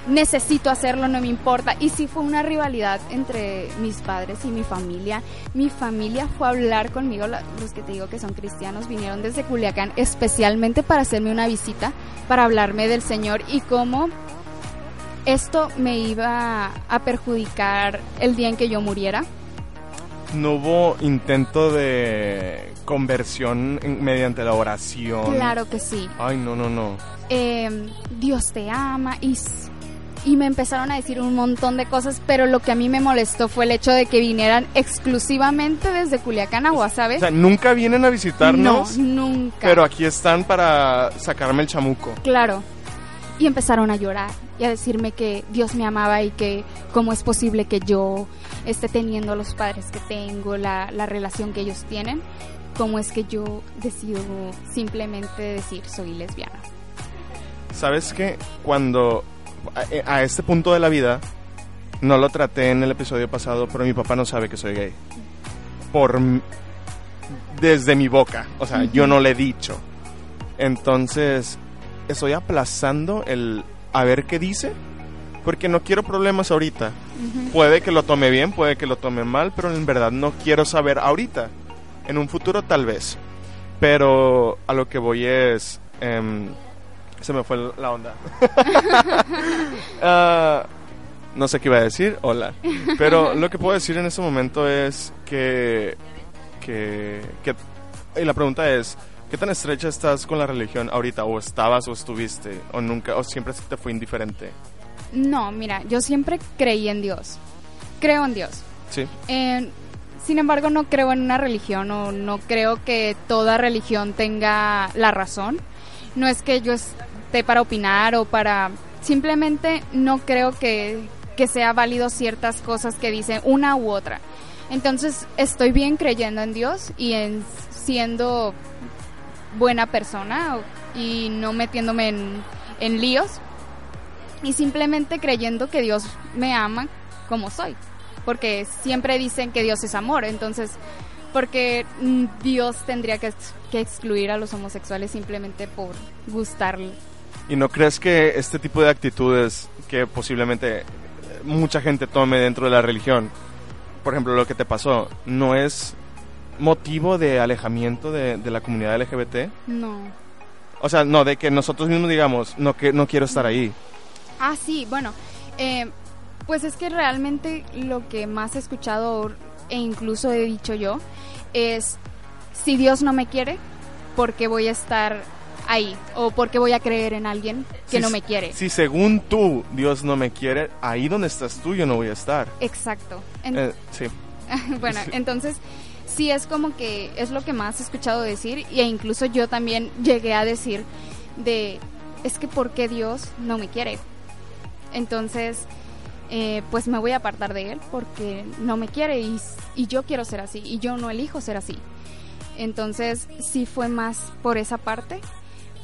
necesito hacerlo, no me importa. Y sí fue una rivalidad entre mis padres y mi familia. Mi familia fue a hablar conmigo, los que te digo que son cristianos, vinieron desde Culiacán especialmente para hacerme una visita, para hablarme del Señor y cómo esto me iba a perjudicar el día en que yo muriera. No hubo intento de conversión mediante la oración. Claro que sí. Ay, no, no, no. eh, Dios te ama y, y me empezaron a decir un montón de cosas, pero lo que a mí me molestó fue el hecho de que vinieran exclusivamente desde Culiacán a O Guasave. sea, nunca vienen a no, visitarnos, nunca. pero aquí están para sacarme el chamuco. Claro. Y empezaron a llorar y a decirme que Dios me amaba y que cómo es posible que yo esté teniendo los padres que tengo, la, la relación que ellos tienen, cómo es que yo decido simplemente decir soy lesbiana. ¿Sabes qué? Cuando a, a este punto de la vida, no lo traté en el episodio pasado, pero mi papá no sabe que soy gay. Por desde mi boca, o sea, yo no le he dicho. Entonces, estoy aplazando el a ver qué dice, porque no quiero problemas ahorita. Puede que lo tome bien, puede que lo tome mal, pero en verdad no quiero saber ahorita. En un futuro tal vez. Pero a lo que voy es... em, se me fue la onda. Ah, no sé qué iba a decir, hola. Pero lo que puedo decir en este momento es que, que, que- y la pregunta es, ¿qué tan estrecha estás con la religión ahorita? ¿O estabas o estuviste? ¿O nunca? ¿O siempre te fue indiferente? No, mira, yo siempre creí en Dios. Creo en Dios. Sí. Eh, sin embargo, no creo en una religión o no creo que toda religión tenga la razón. No es que yo para opinar o para... Simplemente no creo que, que sea válido ciertas cosas que dicen una u otra. Entonces estoy bien creyendo en Dios y en siendo buena persona y no metiéndome en, en líos y simplemente creyendo que Dios me ama como soy. Porque siempre dicen que Dios es amor, entonces, porque mm, Dios tendría que, que excluir a los homosexuales simplemente por gustarle. ¿Y no crees que este tipo de actitudes que posiblemente mucha gente tome dentro de la religión. Por ejemplo, lo que te pasó, ¿no es motivo de alejamiento de, de la comunidad LGBT? No. O sea, no, de que nosotros mismos digamos, no, que no quiero estar ahí. Ah, sí, bueno, eh, pues es que realmente lo que más he escuchado e incluso he dicho yo es, si Dios no me quiere, ¿por qué voy a estar ahí? ¿O por qué voy a creer en alguien que Si- no me quiere? Si según tú Dios no me quiere, ahí donde estás tú yo no voy a estar. Exacto. En- Eh, sí. bueno, entonces sí es como que es lo que más he escuchado decir e incluso yo también llegué a decir de es que ¿por qué Dios no me quiere? Entonces, eh, pues me voy a apartar de él porque no me quiere y, y yo quiero ser así y yo no elijo ser así. Entonces sí fue más por esa parte.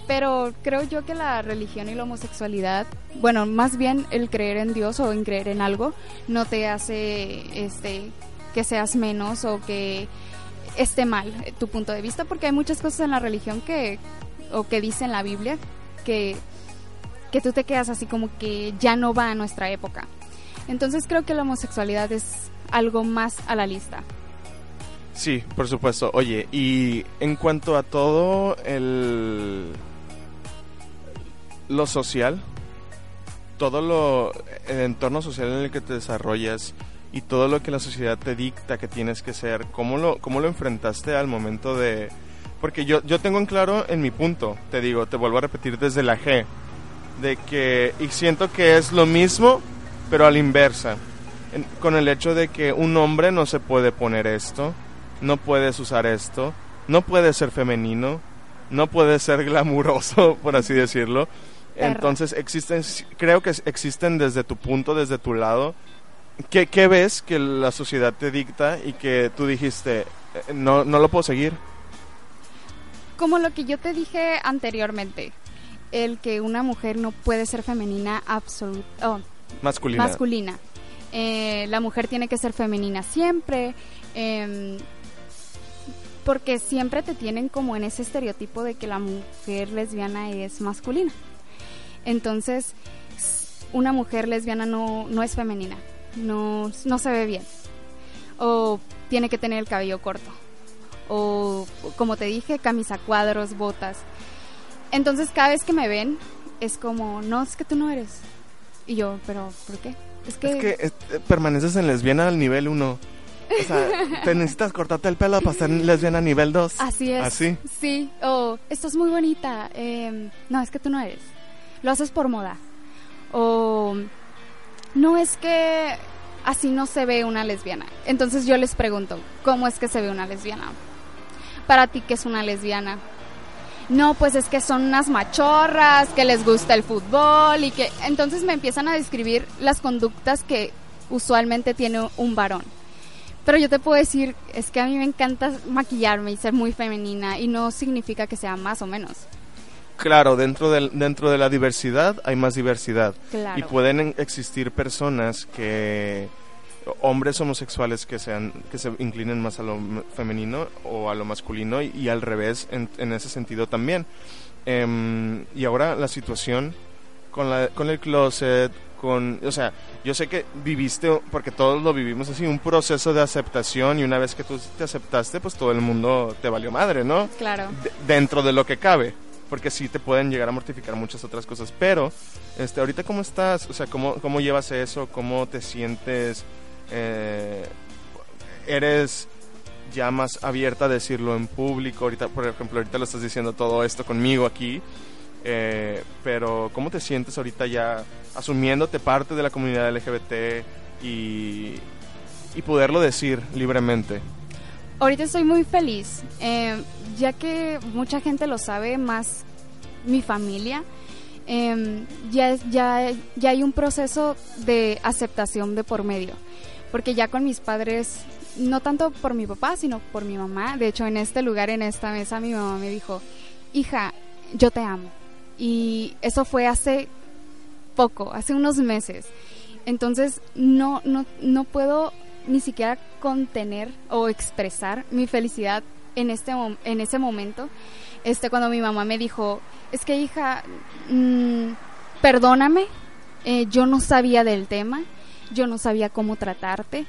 Pero creo yo que la religión y la homosexualidad, bueno, más bien el creer en Dios o en creer en algo, no te hace este que seas menos o que esté mal tu punto de vista, porque hay muchas cosas en la religión que, o que dice en la Biblia, que, que tú te quedas así como que ya no va a nuestra época. Entonces creo que la homosexualidad es algo más a la lista. Sí, por supuesto. Oye, y en cuanto a todo el lo social, todo lo el entorno social en el que te desarrollas y todo lo que la sociedad te dicta que tienes que ser, ¿cómo lo cómo lo enfrentaste al momento de porque yo yo tengo en claro en mi punto, te digo, te vuelvo a repetir desde la G de que y siento que es lo mismo, pero a la inversa. En- con el hecho de que un hombre no se puede poner esto, no puedes usar esto, no puedes ser femenino, no puedes ser glamuroso, por así decirlo. Perra. Entonces existen, creo que existen desde tu punto, desde tu lado. ¿Qué, qué ves que la sociedad te dicta y que tú dijiste, "Eh, no, no lo puedo seguir? Como lo que yo te dije anteriormente, el que una mujer no puede ser femenina absoluta, Masculina. masculina. Eh, la mujer tiene que ser femenina siempre, em, porque siempre te tienen como en ese estereotipo de que la mujer lesbiana es masculina. Entonces, una mujer lesbiana no, no es femenina, no, no se ve bien, o tiene que tener el cabello corto, o como te dije, camisa cuadros, botas. Entonces, cada vez que me ven, es como, no, es que tú no eres. Y yo, pero, ¿por qué? Es que, Es que eh, permaneces en lesbiana al nivel 1. O sea, te necesitas cortarte el pelo para ser lesbiana nivel 2. así es. Así. Sí, o estás muy bonita. em, no, es que tú no eres. Lo haces por moda. O no es que así no se ve una lesbiana. Entonces yo les pregunto, ¿cómo es que se ve una lesbiana? Para ti, ¿qué es una lesbiana? No, pues es que son unas machorras, que les gusta el fútbol y que... Entonces me empiezan a describir las conductas que usualmente tiene un varón. Pero yo te puedo decir, es que a mí me encanta maquillarme y ser muy femenina y no significa que sea más o menos. Claro, dentro, del, dentro de la diversidad hay más diversidad. Claro. Y pueden en- existir personas que hombres homosexuales que sean que se inclinen más a lo femenino o a lo masculino y, y al revés en, en ese sentido también Em, y ahora la situación con la con el closet con o sea yo sé que viviste porque todos lo vivimos así un proceso de aceptación y una vez que tú te aceptaste pues todo el mundo te valió madre no Claro. de- dentro de lo que cabe porque sí te pueden llegar a mortificar muchas otras cosas pero este ahorita cómo estás o sea cómo cómo llevas eso cómo te sientes eh, eres ya más abierta a decirlo en público ahorita por ejemplo ahorita lo estás diciendo todo esto conmigo aquí eh, pero cómo te sientes ahorita ya asumiéndote parte de la comunidad LGBT y y poderlo decir libremente Ahorita estoy muy feliz, eh, ya que mucha gente lo sabe, más mi familia. eh, ya, ya, ya hay un proceso de aceptación de por medio. Porque ya con mis padres, no tanto por mi papá, sino por mi mamá. De hecho, en este lugar, en esta mesa, mi mamá me dijo, hija, yo te amo. Y eso fue hace poco, hace unos meses. Entonces, no, no, no puedo ni siquiera contener o expresar mi felicidad en, este, en ese momento. Este, cuando mi mamá me dijo, es que hija, mm, perdóname, eh, yo no sabía del tema yo no sabía cómo tratarte,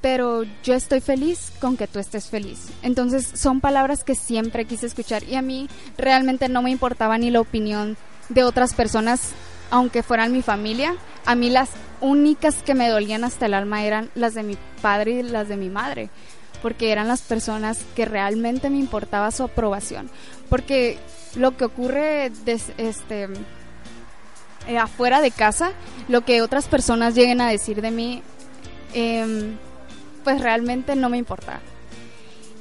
pero yo estoy feliz con que tú estés feliz. Entonces son palabras que siempre quise escuchar y a mí realmente no me importaba ni la opinión de otras personas, aunque fueran mi familia. A mí las únicas que me dolían hasta el alma eran las de mi padre y las de mi madre, porque eran las personas que realmente me importaba su aprobación. Porque lo que ocurre este eh, afuera de casa, lo que otras personas lleguen a decir de mí, em, pues realmente no me importa.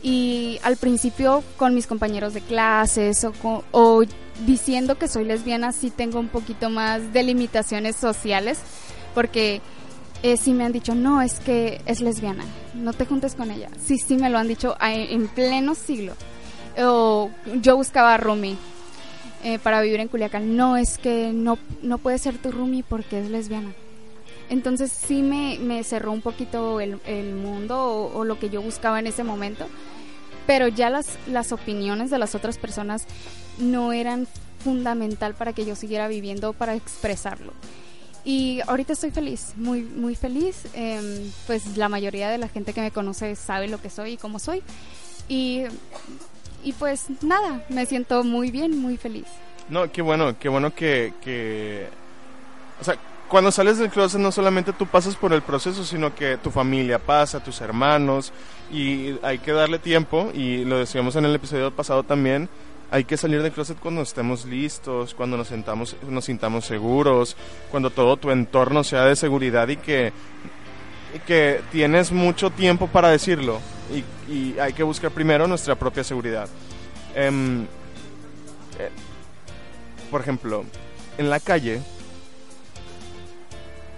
Y al principio con mis compañeros de clases o, diciendo que soy lesbiana sí tengo un poquito más de limitaciones sociales porque eh, sí me han dicho, no, es que es lesbiana, no te juntes con ella. Sí, sí me lo han dicho en pleno siglo. O yo buscaba a Rumi eh, para vivir en Culiacán. No, es que no, no puede ser tu Rumi porque es lesbiana. Entonces sí me, me cerró un poquito el, el mundo o, lo que yo buscaba en ese momento, pero ya las, las opiniones de las otras personas no eran fundamental para que yo siguiera viviendo, para expresarlo. Y ahorita estoy feliz, muy, muy feliz. Em, pues la mayoría de la gente que me conoce sabe lo que soy y cómo soy. Y, y pues nada, me siento muy bien, muy feliz. No, qué bueno, qué bueno que, que... O sea, cuando sales del closet no solamente tú pasas por el proceso, sino que tu familia pasa, tus hermanos, y hay que darle tiempo, y lo decíamos en el episodio pasado también, hay que salir del closet cuando estemos listos, cuando nos, sentamos, nos sintamos seguros, cuando todo tu entorno sea de seguridad y que, que tienes mucho tiempo para decirlo, y, hay que buscar primero nuestra propia seguridad. Eh, por ejemplo, en la calle,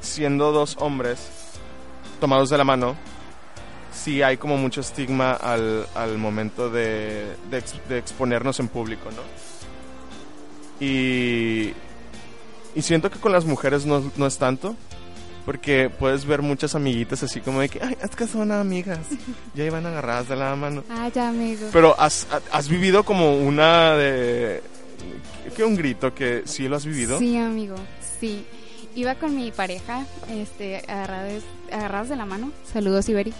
siendo dos hombres tomados de la mano, sí hay como mucho estigma al, al momento de, de, exponernos en público, ¿no? Y, y siento que con las mujeres no, no, es tanto, porque puedes ver muchas amiguitas así como de que, ay, es que son amigas, ya iban agarradas de la mano. Ah, ya, amigo. Pero has, has vivido como una de... que un grito que sí lo has vivido. Sí, amigo, sí iba con mi pareja, este, agarradas, agarradas de la mano. Saludos, Iberi.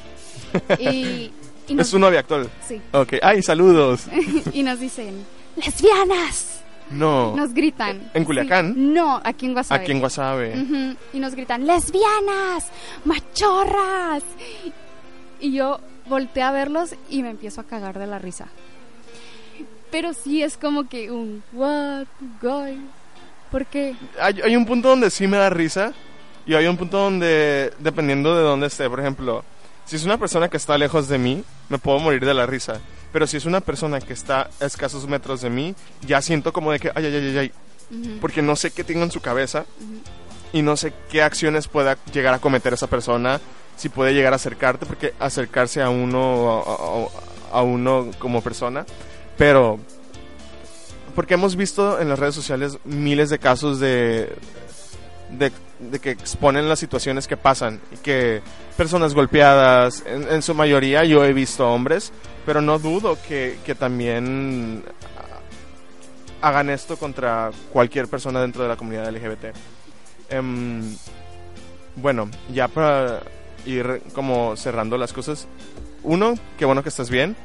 Y, ¿Es su novia actual? Sí. Ok, ay, saludos. y nos dicen, lesbianas. No. Nos gritan. ¿En Culiacán? No, aquí en Guasave. Aquí en Guasave. Y nos gritan, lesbianas, machorras. Y yo volteé a verlos y me empiezo a cagar de la risa. Pero sí es como que un, what, guy, ¿Por qué? Hay, hay un punto donde sí me da risa y hay un punto donde, dependiendo de dónde esté, por ejemplo, si es una persona que está lejos de mí, me puedo morir de la risa. Pero si es una persona que está a escasos metros de mí, ya siento como de que, ay, ay, ay, ay, porque no sé qué tengo en su cabeza y no sé qué acciones pueda llegar a cometer esa persona, si puede llegar a acercarte, porque acercarse a uno, a uno como persona, pero porque hemos visto en las redes sociales miles de casos de, de, que exponen las situaciones que pasan y que personas golpeadas, en, su mayoría yo he visto hombres, pero no dudo que, que también hagan esto contra cualquier persona dentro de la comunidad LGBT. Em, bueno, ya para ir como cerrando las cosas, uno, qué bueno que estás bien,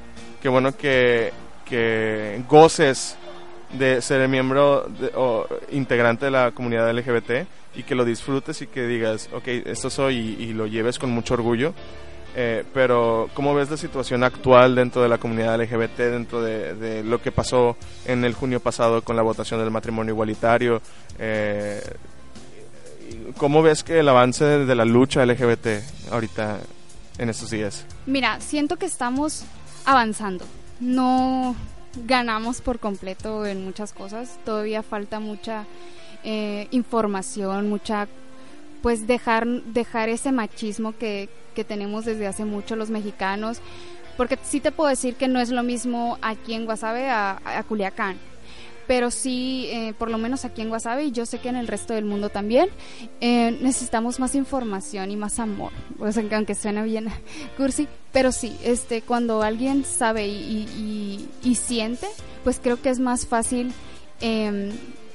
qué bueno que, que goces de ser miembro o integrante de la comunidad LGBT y que lo disfrutes y que digas, ok, esto soy y, lo lleves con mucho orgullo. Eh, pero, ¿cómo ves la situación actual dentro de la comunidad LGBT, dentro de, lo que pasó en el junio pasado con la votación del matrimonio igualitario? Eh, ¿Cómo ves que el avance de la lucha LGBT ahorita en estos días? Mira, siento que estamos avanzando. No, ganamos por completo en muchas cosas. Todavía falta mucha eh, información, mucha pues dejar, dejar ese machismo que, que tenemos desde hace mucho los mexicanos. Porque sí te puedo decir que no es lo mismo aquí en Guasave a, Culiacán pero sí, eh, por lo menos aquí en Guasave y yo sé que en el resto del mundo también, eh, necesitamos más información y más amor. Pues aunque suena bien cursi, pero sí, este, cuando alguien sabe y, y, siente, pues creo que es más fácil. Em,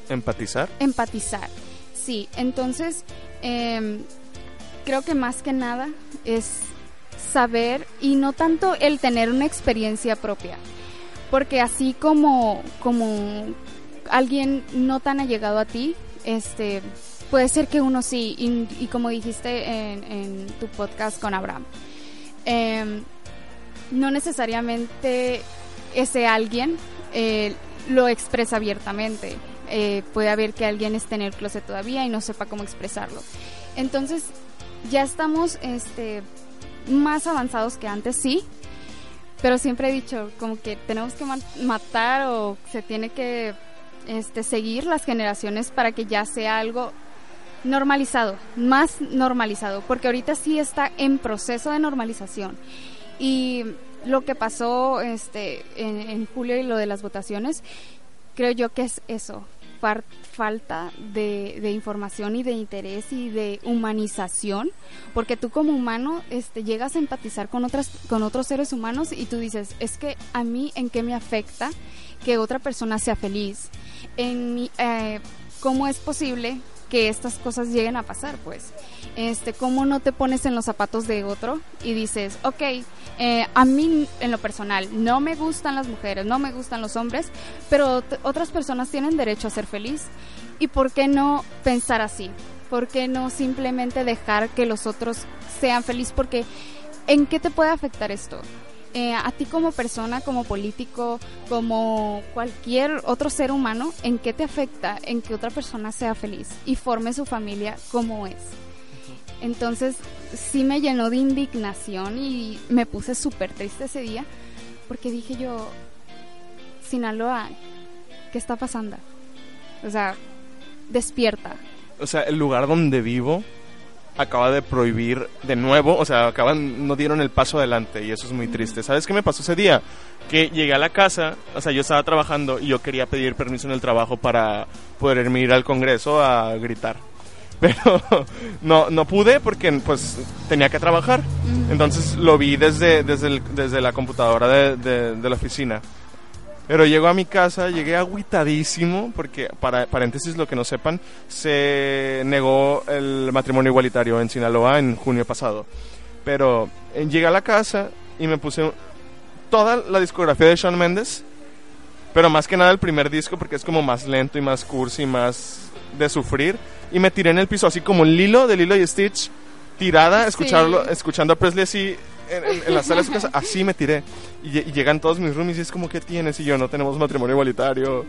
¿Empatizar? Empatizar, sí. Entonces, em, creo que más que nada es saber y no tanto el tener una experiencia propia. Porque así como, como alguien no tan allegado a ti, este, puede ser que uno sí, y, como dijiste en, tu podcast con Abraham, em, no necesariamente ese alguien eh, lo expresa abiertamente. Eh, puede haber que alguien esté en el closet todavía y no sepa cómo expresarlo. Entonces, ya estamos este, más avanzados que antes, sí, pero siempre he dicho como que tenemos que matar o se tiene que este, seguir las generaciones para que ya sea algo normalizado, más normalizado, porque ahorita sí está en proceso de normalización. Y lo que pasó este, en, en julio y lo de las votaciones, creo yo que es eso, falta de, información y de interés y de humanización, porque tú como humano este, llegas a empatizar con, otras, con otros seres humanos y tú dices, es que a mí en qué me afecta que otra persona sea feliz, en eh, cómo es posible que estas cosas lleguen a pasar, pues. Este, ¿Cómo no te pones en los zapatos de otro y dices, ok, eh, a mí en lo personal no me gustan las mujeres, no me gustan los hombres, pero otras personas tienen derecho a ser feliz? ¿Y por qué no pensar así? ¿Por qué no simplemente dejar que los otros sean felices? Porque ¿en qué te puede afectar esto? Eh, a ti como persona, como político, como cualquier otro ser humano, ¿en qué te afecta en que otra persona sea feliz y forme su familia como es? Entonces sí me llenó de indignación y me puse súper triste ese día porque dije yo, Sinaloa, ¿qué está pasando? O sea, despierta. O sea, el lugar donde vivo acaba de prohibir de nuevo, o sea, acaban, no dieron el paso adelante y eso es muy triste. ¿Sabes qué me pasó ese día? Que llegué a la casa, o sea, yo estaba trabajando y yo quería pedir permiso en el trabajo para poder ir al Congreso a gritar. Pero no, no pude porque pues tenía que trabajar. Entonces lo vi desde, desde, desde la computadora de, de, de la oficina. Pero llego a mi casa, llegué agüitadísimo, porque, para paréntesis, lo que no sepan, se negó el matrimonio igualitario en Sinaloa en junio pasado. Pero eh, llegué a la casa y me puse toda la discografía de Shawn Mendes, pero más que nada el primer disco, porque es como más lento y más cursi y más de sufrir. Y me tiré en el piso, así como Lilo de Lilo y Stitch, tirada, escucharlo, escuchando a Presley así en, la sala de su casa, así me tiré. Y, llegan todos mis roomies y es como, ¿qué tienes? Y yo, no tenemos matrimonio igualitario.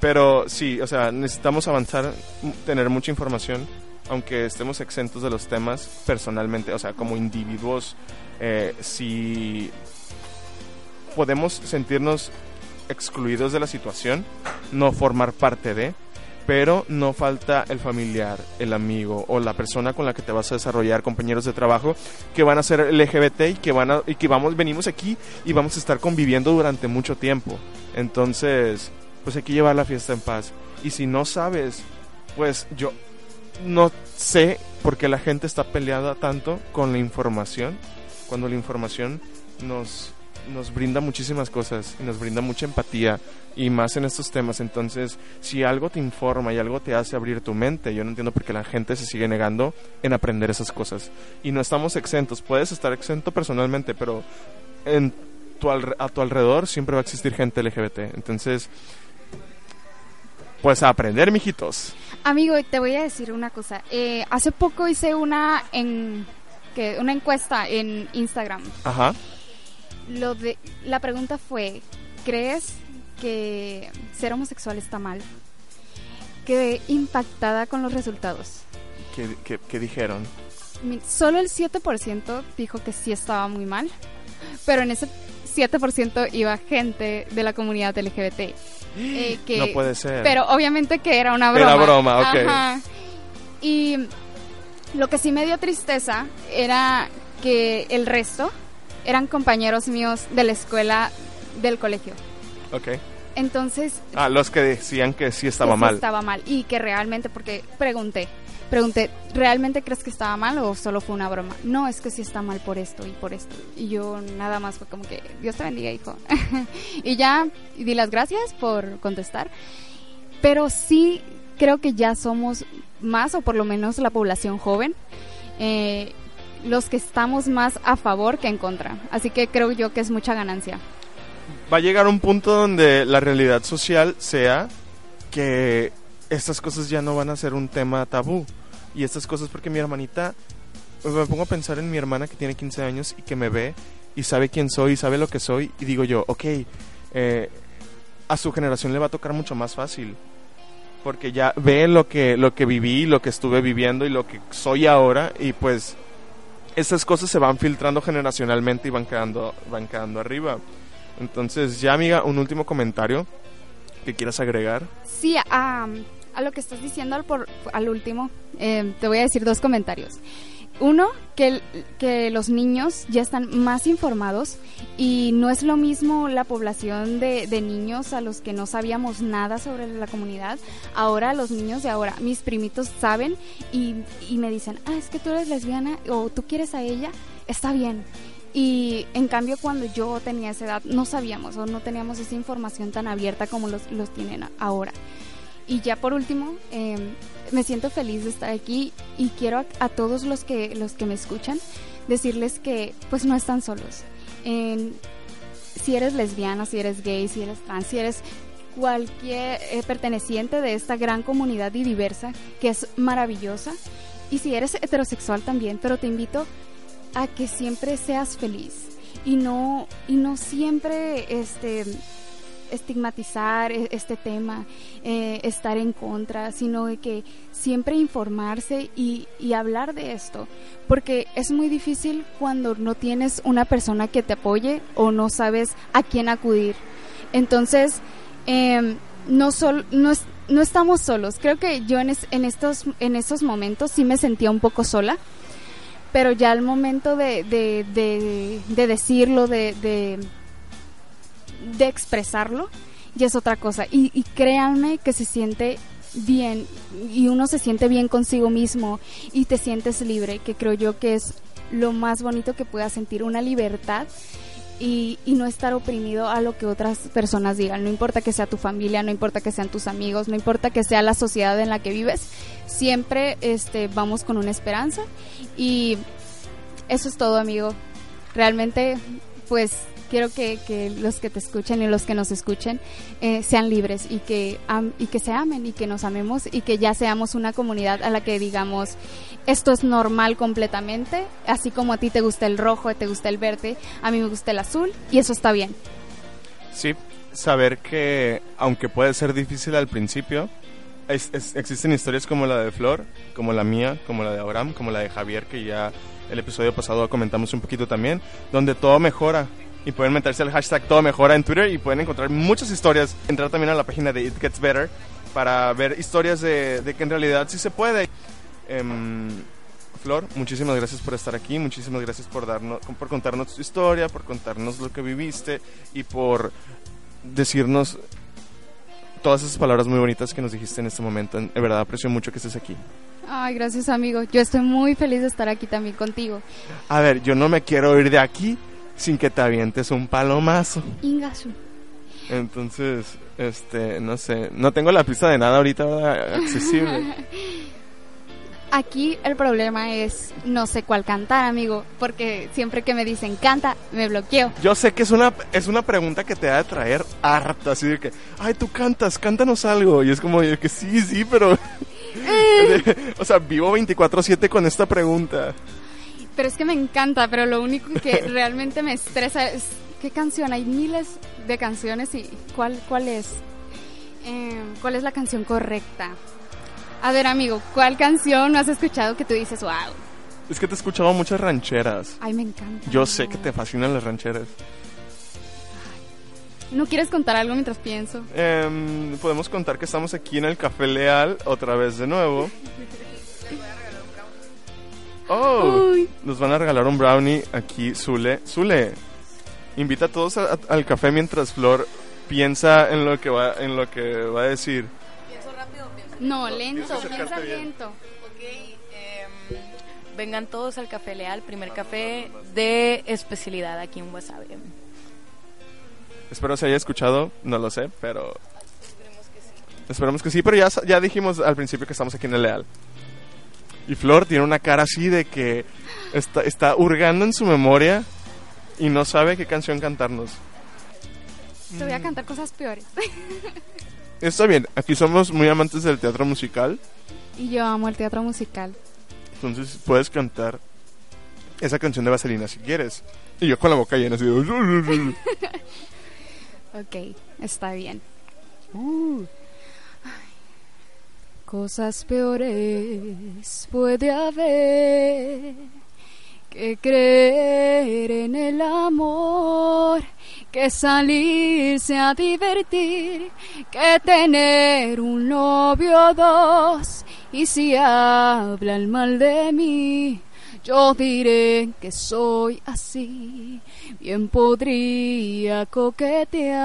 Pero sí, o sea, necesitamos avanzar, tener mucha información, aunque estemos exentos de los temas personalmente, o sea, como individuos, eh, si podemos sentirnos excluidos de la situación, no formar parte de, pero no falta el familiar, el amigo o la persona con la que te vas a desarrollar, compañeros de trabajo que van a ser LGBT y que van a, y que vamos venimos aquí y vamos a estar conviviendo durante mucho tiempo. Entonces, pues hay que llevar la fiesta en paz. Y si no sabes, pues yo no sé por qué la gente está peleada tanto con la información, cuando la información nos nos brinda muchísimas cosas y nos brinda mucha empatía y más en estos temas. Entonces, si algo te informa y algo te hace abrir tu mente, yo no entiendo por qué la gente se sigue negando en aprender esas cosas. Y no estamos exentos. Puedes estar exento personalmente, pero en tu a tu alrededor siempre va a existir gente LGBT. Entonces, pues a aprender, mijitos. Amigo, te voy a decir una cosa. Eh, hace poco hice una en que una encuesta en Instagram. Ajá lo de, la pregunta fue, ¿crees que ser homosexual está mal? Quedé impactada con los resultados. ¿Qué, dijeron? Solo el 7% dijo que sí estaba muy mal, pero en ese 7% iba gente de la comunidad LGBT. Eh, que, no puede ser. Pero obviamente que era una broma. Era broma, ok. Y lo que sí me dio tristeza era que el resto, eran compañeros míos de la escuela del colegio. Ok. Entonces... Ah, los que decían que sí estaba mal. estaba mal y que realmente, porque pregunté, pregunté, ¿realmente crees que estaba mal o solo fue una broma? No, es que sí está mal por esto y por esto. Y yo nada más fue como que, Dios te bendiga, hijo. y ya di las gracias por contestar. Pero sí creo que ya somos más, o por lo menos la población joven, eh, los que estamos más a favor que en contra. Así que creo yo que es mucha ganancia. Va a llegar un punto donde la realidad social sea que estas cosas ya no van a ser un tema tabú. Y estas cosas porque mi hermanita, me pongo a pensar en mi hermana que tiene 15 años y que me ve y sabe quién soy y sabe lo que soy y digo yo, ok, eh, a su generación le va a tocar mucho más fácil porque ya ve lo que lo que viví, lo que estuve viviendo y lo que soy ahora y pues esas cosas se van filtrando generacionalmente y van quedando van quedando arriba. Entonces, ya amiga, un último comentario que quieras agregar. Sí, a, a lo que estás diciendo al, por, al último, eh, te voy a decir dos comentarios. Uno, que, que los niños ya están más informados y no es lo mismo la población de, de, niños a los que no sabíamos nada sobre la comunidad. Ahora los niños de ahora, mis primitos saben y, y me dicen, ah, es que tú eres lesbiana o tú quieres a ella, está bien. Y en cambio cuando yo tenía esa edad no sabíamos o no teníamos esa información tan abierta como los, los tienen ahora. Y ya por último, eh, me siento feliz de estar aquí y quiero a, todos los que, los que me escuchan decirles que pues no están solos. Eh, si eres lesbiana, si eres gay, si eres trans, si eres cualquier eh, perteneciente de esta gran comunidad y diversa que es maravillosa y si eres heterosexual también, pero te invito a que siempre seas feliz y no y no siempre este estigmatizar este tema, eh, estar en contra, sino de que siempre informarse y, y, hablar de esto, porque es muy difícil cuando no tienes una persona que te apoye o no sabes a quién acudir. Entonces, eh, no, sol, no, es, no estamos solos. Creo que yo en, es, en, estos, en estos momentos sí me sentía un poco sola, pero ya al momento de, de, de decirlo, de, de, expresarlo, ya es otra cosa. Y, y, créanme que se siente bien y uno se siente bien consigo mismo y te sientes libre, que creo yo que es lo más bonito que pueda sentir, una libertad. Y, y, no estar oprimido a lo que otras personas digan. No importa que sea tu familia, no importa que sean tus amigos, no importa que sea la sociedad en la que vives, siempre este, vamos con una esperanza y eso es todo, amigo. Realmente, pues quiero que, que, los que te escuchen y los que nos escuchen eh, sean libres y que, um, y que se amen y que nos amemos y que ya seamos una comunidad a la que digamos esto es normal completamente, así como a ti te gusta el rojo, te gusta el verde, a mí me gusta el azul y eso está bien. Sí, saber que aunque puede ser difícil al principio, es, es, existen historias como la de Flor, como la mía, como la de Abraham, como la de Javier, que ya el episodio pasado comentamos un poquito también, donde todo mejora. Y pueden meterse al hashtag todo mejora en Twitter y pueden encontrar muchas historias. Entrar también a la página de It Gets Better para ver historias de, de que en realidad sí se puede. Um, Flor, muchísimas gracias por estar aquí, muchísimas gracias por darnos, por contarnos tu historia, por contarnos lo que viviste y por decirnos todas esas palabras muy bonitas que nos dijiste en este momento. En verdad aprecio mucho que estés aquí. Ay, gracias amigo. Yo estoy muy feliz de estar aquí también contigo. A ver, yo no me quiero ir de aquí sin que te avientes un palomazo. Ingasu. Entonces, este, no sé, no tengo la pista de nada ahorita ¿verdad? accesible. Aquí el problema es no sé cuál cantar, amigo, porque siempre que me dicen canta, me bloqueo. Yo sé que es una es una pregunta que te va a traer harta, así de que, ay, tú cantas, cántanos algo. Y es como que sí, sí, pero o sea, vivo 24/7 con esta pregunta. Pero es que me encanta, pero lo único que realmente me estresa es qué canción. Hay miles de canciones y cuál cuál es eh, cuál es la canción correcta. A ver, amigo, ¿cuál canción no has escuchado que tú dices, wow? Es que te he escuchado muchas rancheras. Ay, me encanta. Yo sé que te fascinan las rancheras. Ay. ¿No quieres contar algo mientras pienso? Eh, podemos contar que estamos aquí en el Café Leal otra vez de nuevo. Oh, Uy. nos van a regalar un brownie aquí, Zule. Zule, invita a todos a, a, al café mientras Flor piensa en lo que va, en lo que va a decir. No, lento, piensa lento. Ok, eh, vengan todos al Café Leal, primer café de especialidad aquí en Wasabi. Espero se haya escuchado, no lo sé, pero... Esperemos que sí. Esperemos que sí, pero ya, ya dijimos al principio que estamos aquí en el Leal. Y Flor tiene una cara así de que está, está hurgando en su memoria y no sabe qué canción cantarnos. Te voy a cantar cosas peores. Está bien, aquí somos muy amantes del teatro musical, y yo amo el teatro musical. entonces puedes cantar esa canción de Vaselina si quieres. Y yo con la boca llena así de... Ok, está bien. Uh. Cosas peores puede haber que creer en el amor, que salirse a divertir, que tener un novio o dos. Y si hablan mal de mí, yo diré que soy así. Bien podría coquetear,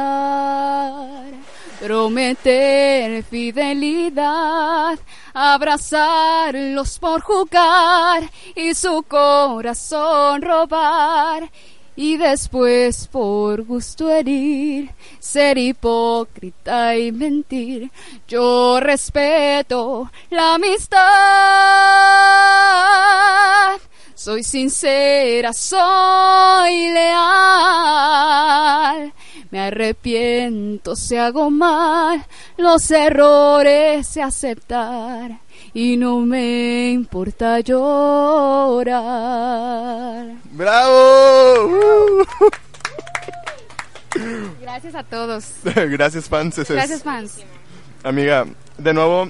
prometer fidelidad, abrazarlos por jugar y su corazón robar. Y después por gusto herir, ser hipócrita y mentir. Yo respeto la amistad. Soy sincera, soy leal. Me arrepiento si hago mal, los errores se aceptar y no me importa llorar. ¡Bravo! Gracias a todos. Gracias, fans. Gracias, fans. Amiga, de nuevo,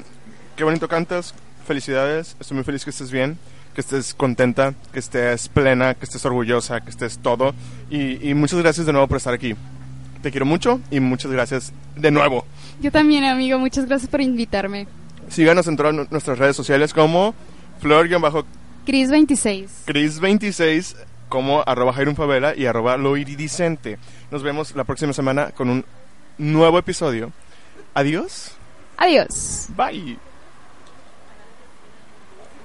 qué bonito cantas. Felicidades. Estoy muy feliz que estés bien, que estés contenta, que estés plena, que estés orgullosa, que estés todo. Y, y muchas gracias de nuevo por estar aquí. Te quiero mucho y muchas gracias de nuevo. Yo también, amigo. Muchas gracias por invitarme. Síganos en todas nu- nuestras redes sociales como Cris26. Flor-Cris26, como arroba Jairum Favela y arroba Loiridicente. Nos vemos la próxima semana con un nuevo episodio. Adiós. Adiós. Bye.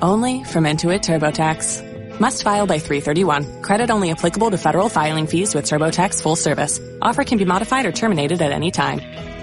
only from Intuit TurboTax. Must file by 331. Credit only applicable to federal filing fees with TurboTax full service. Offer can be modified or terminated at any time.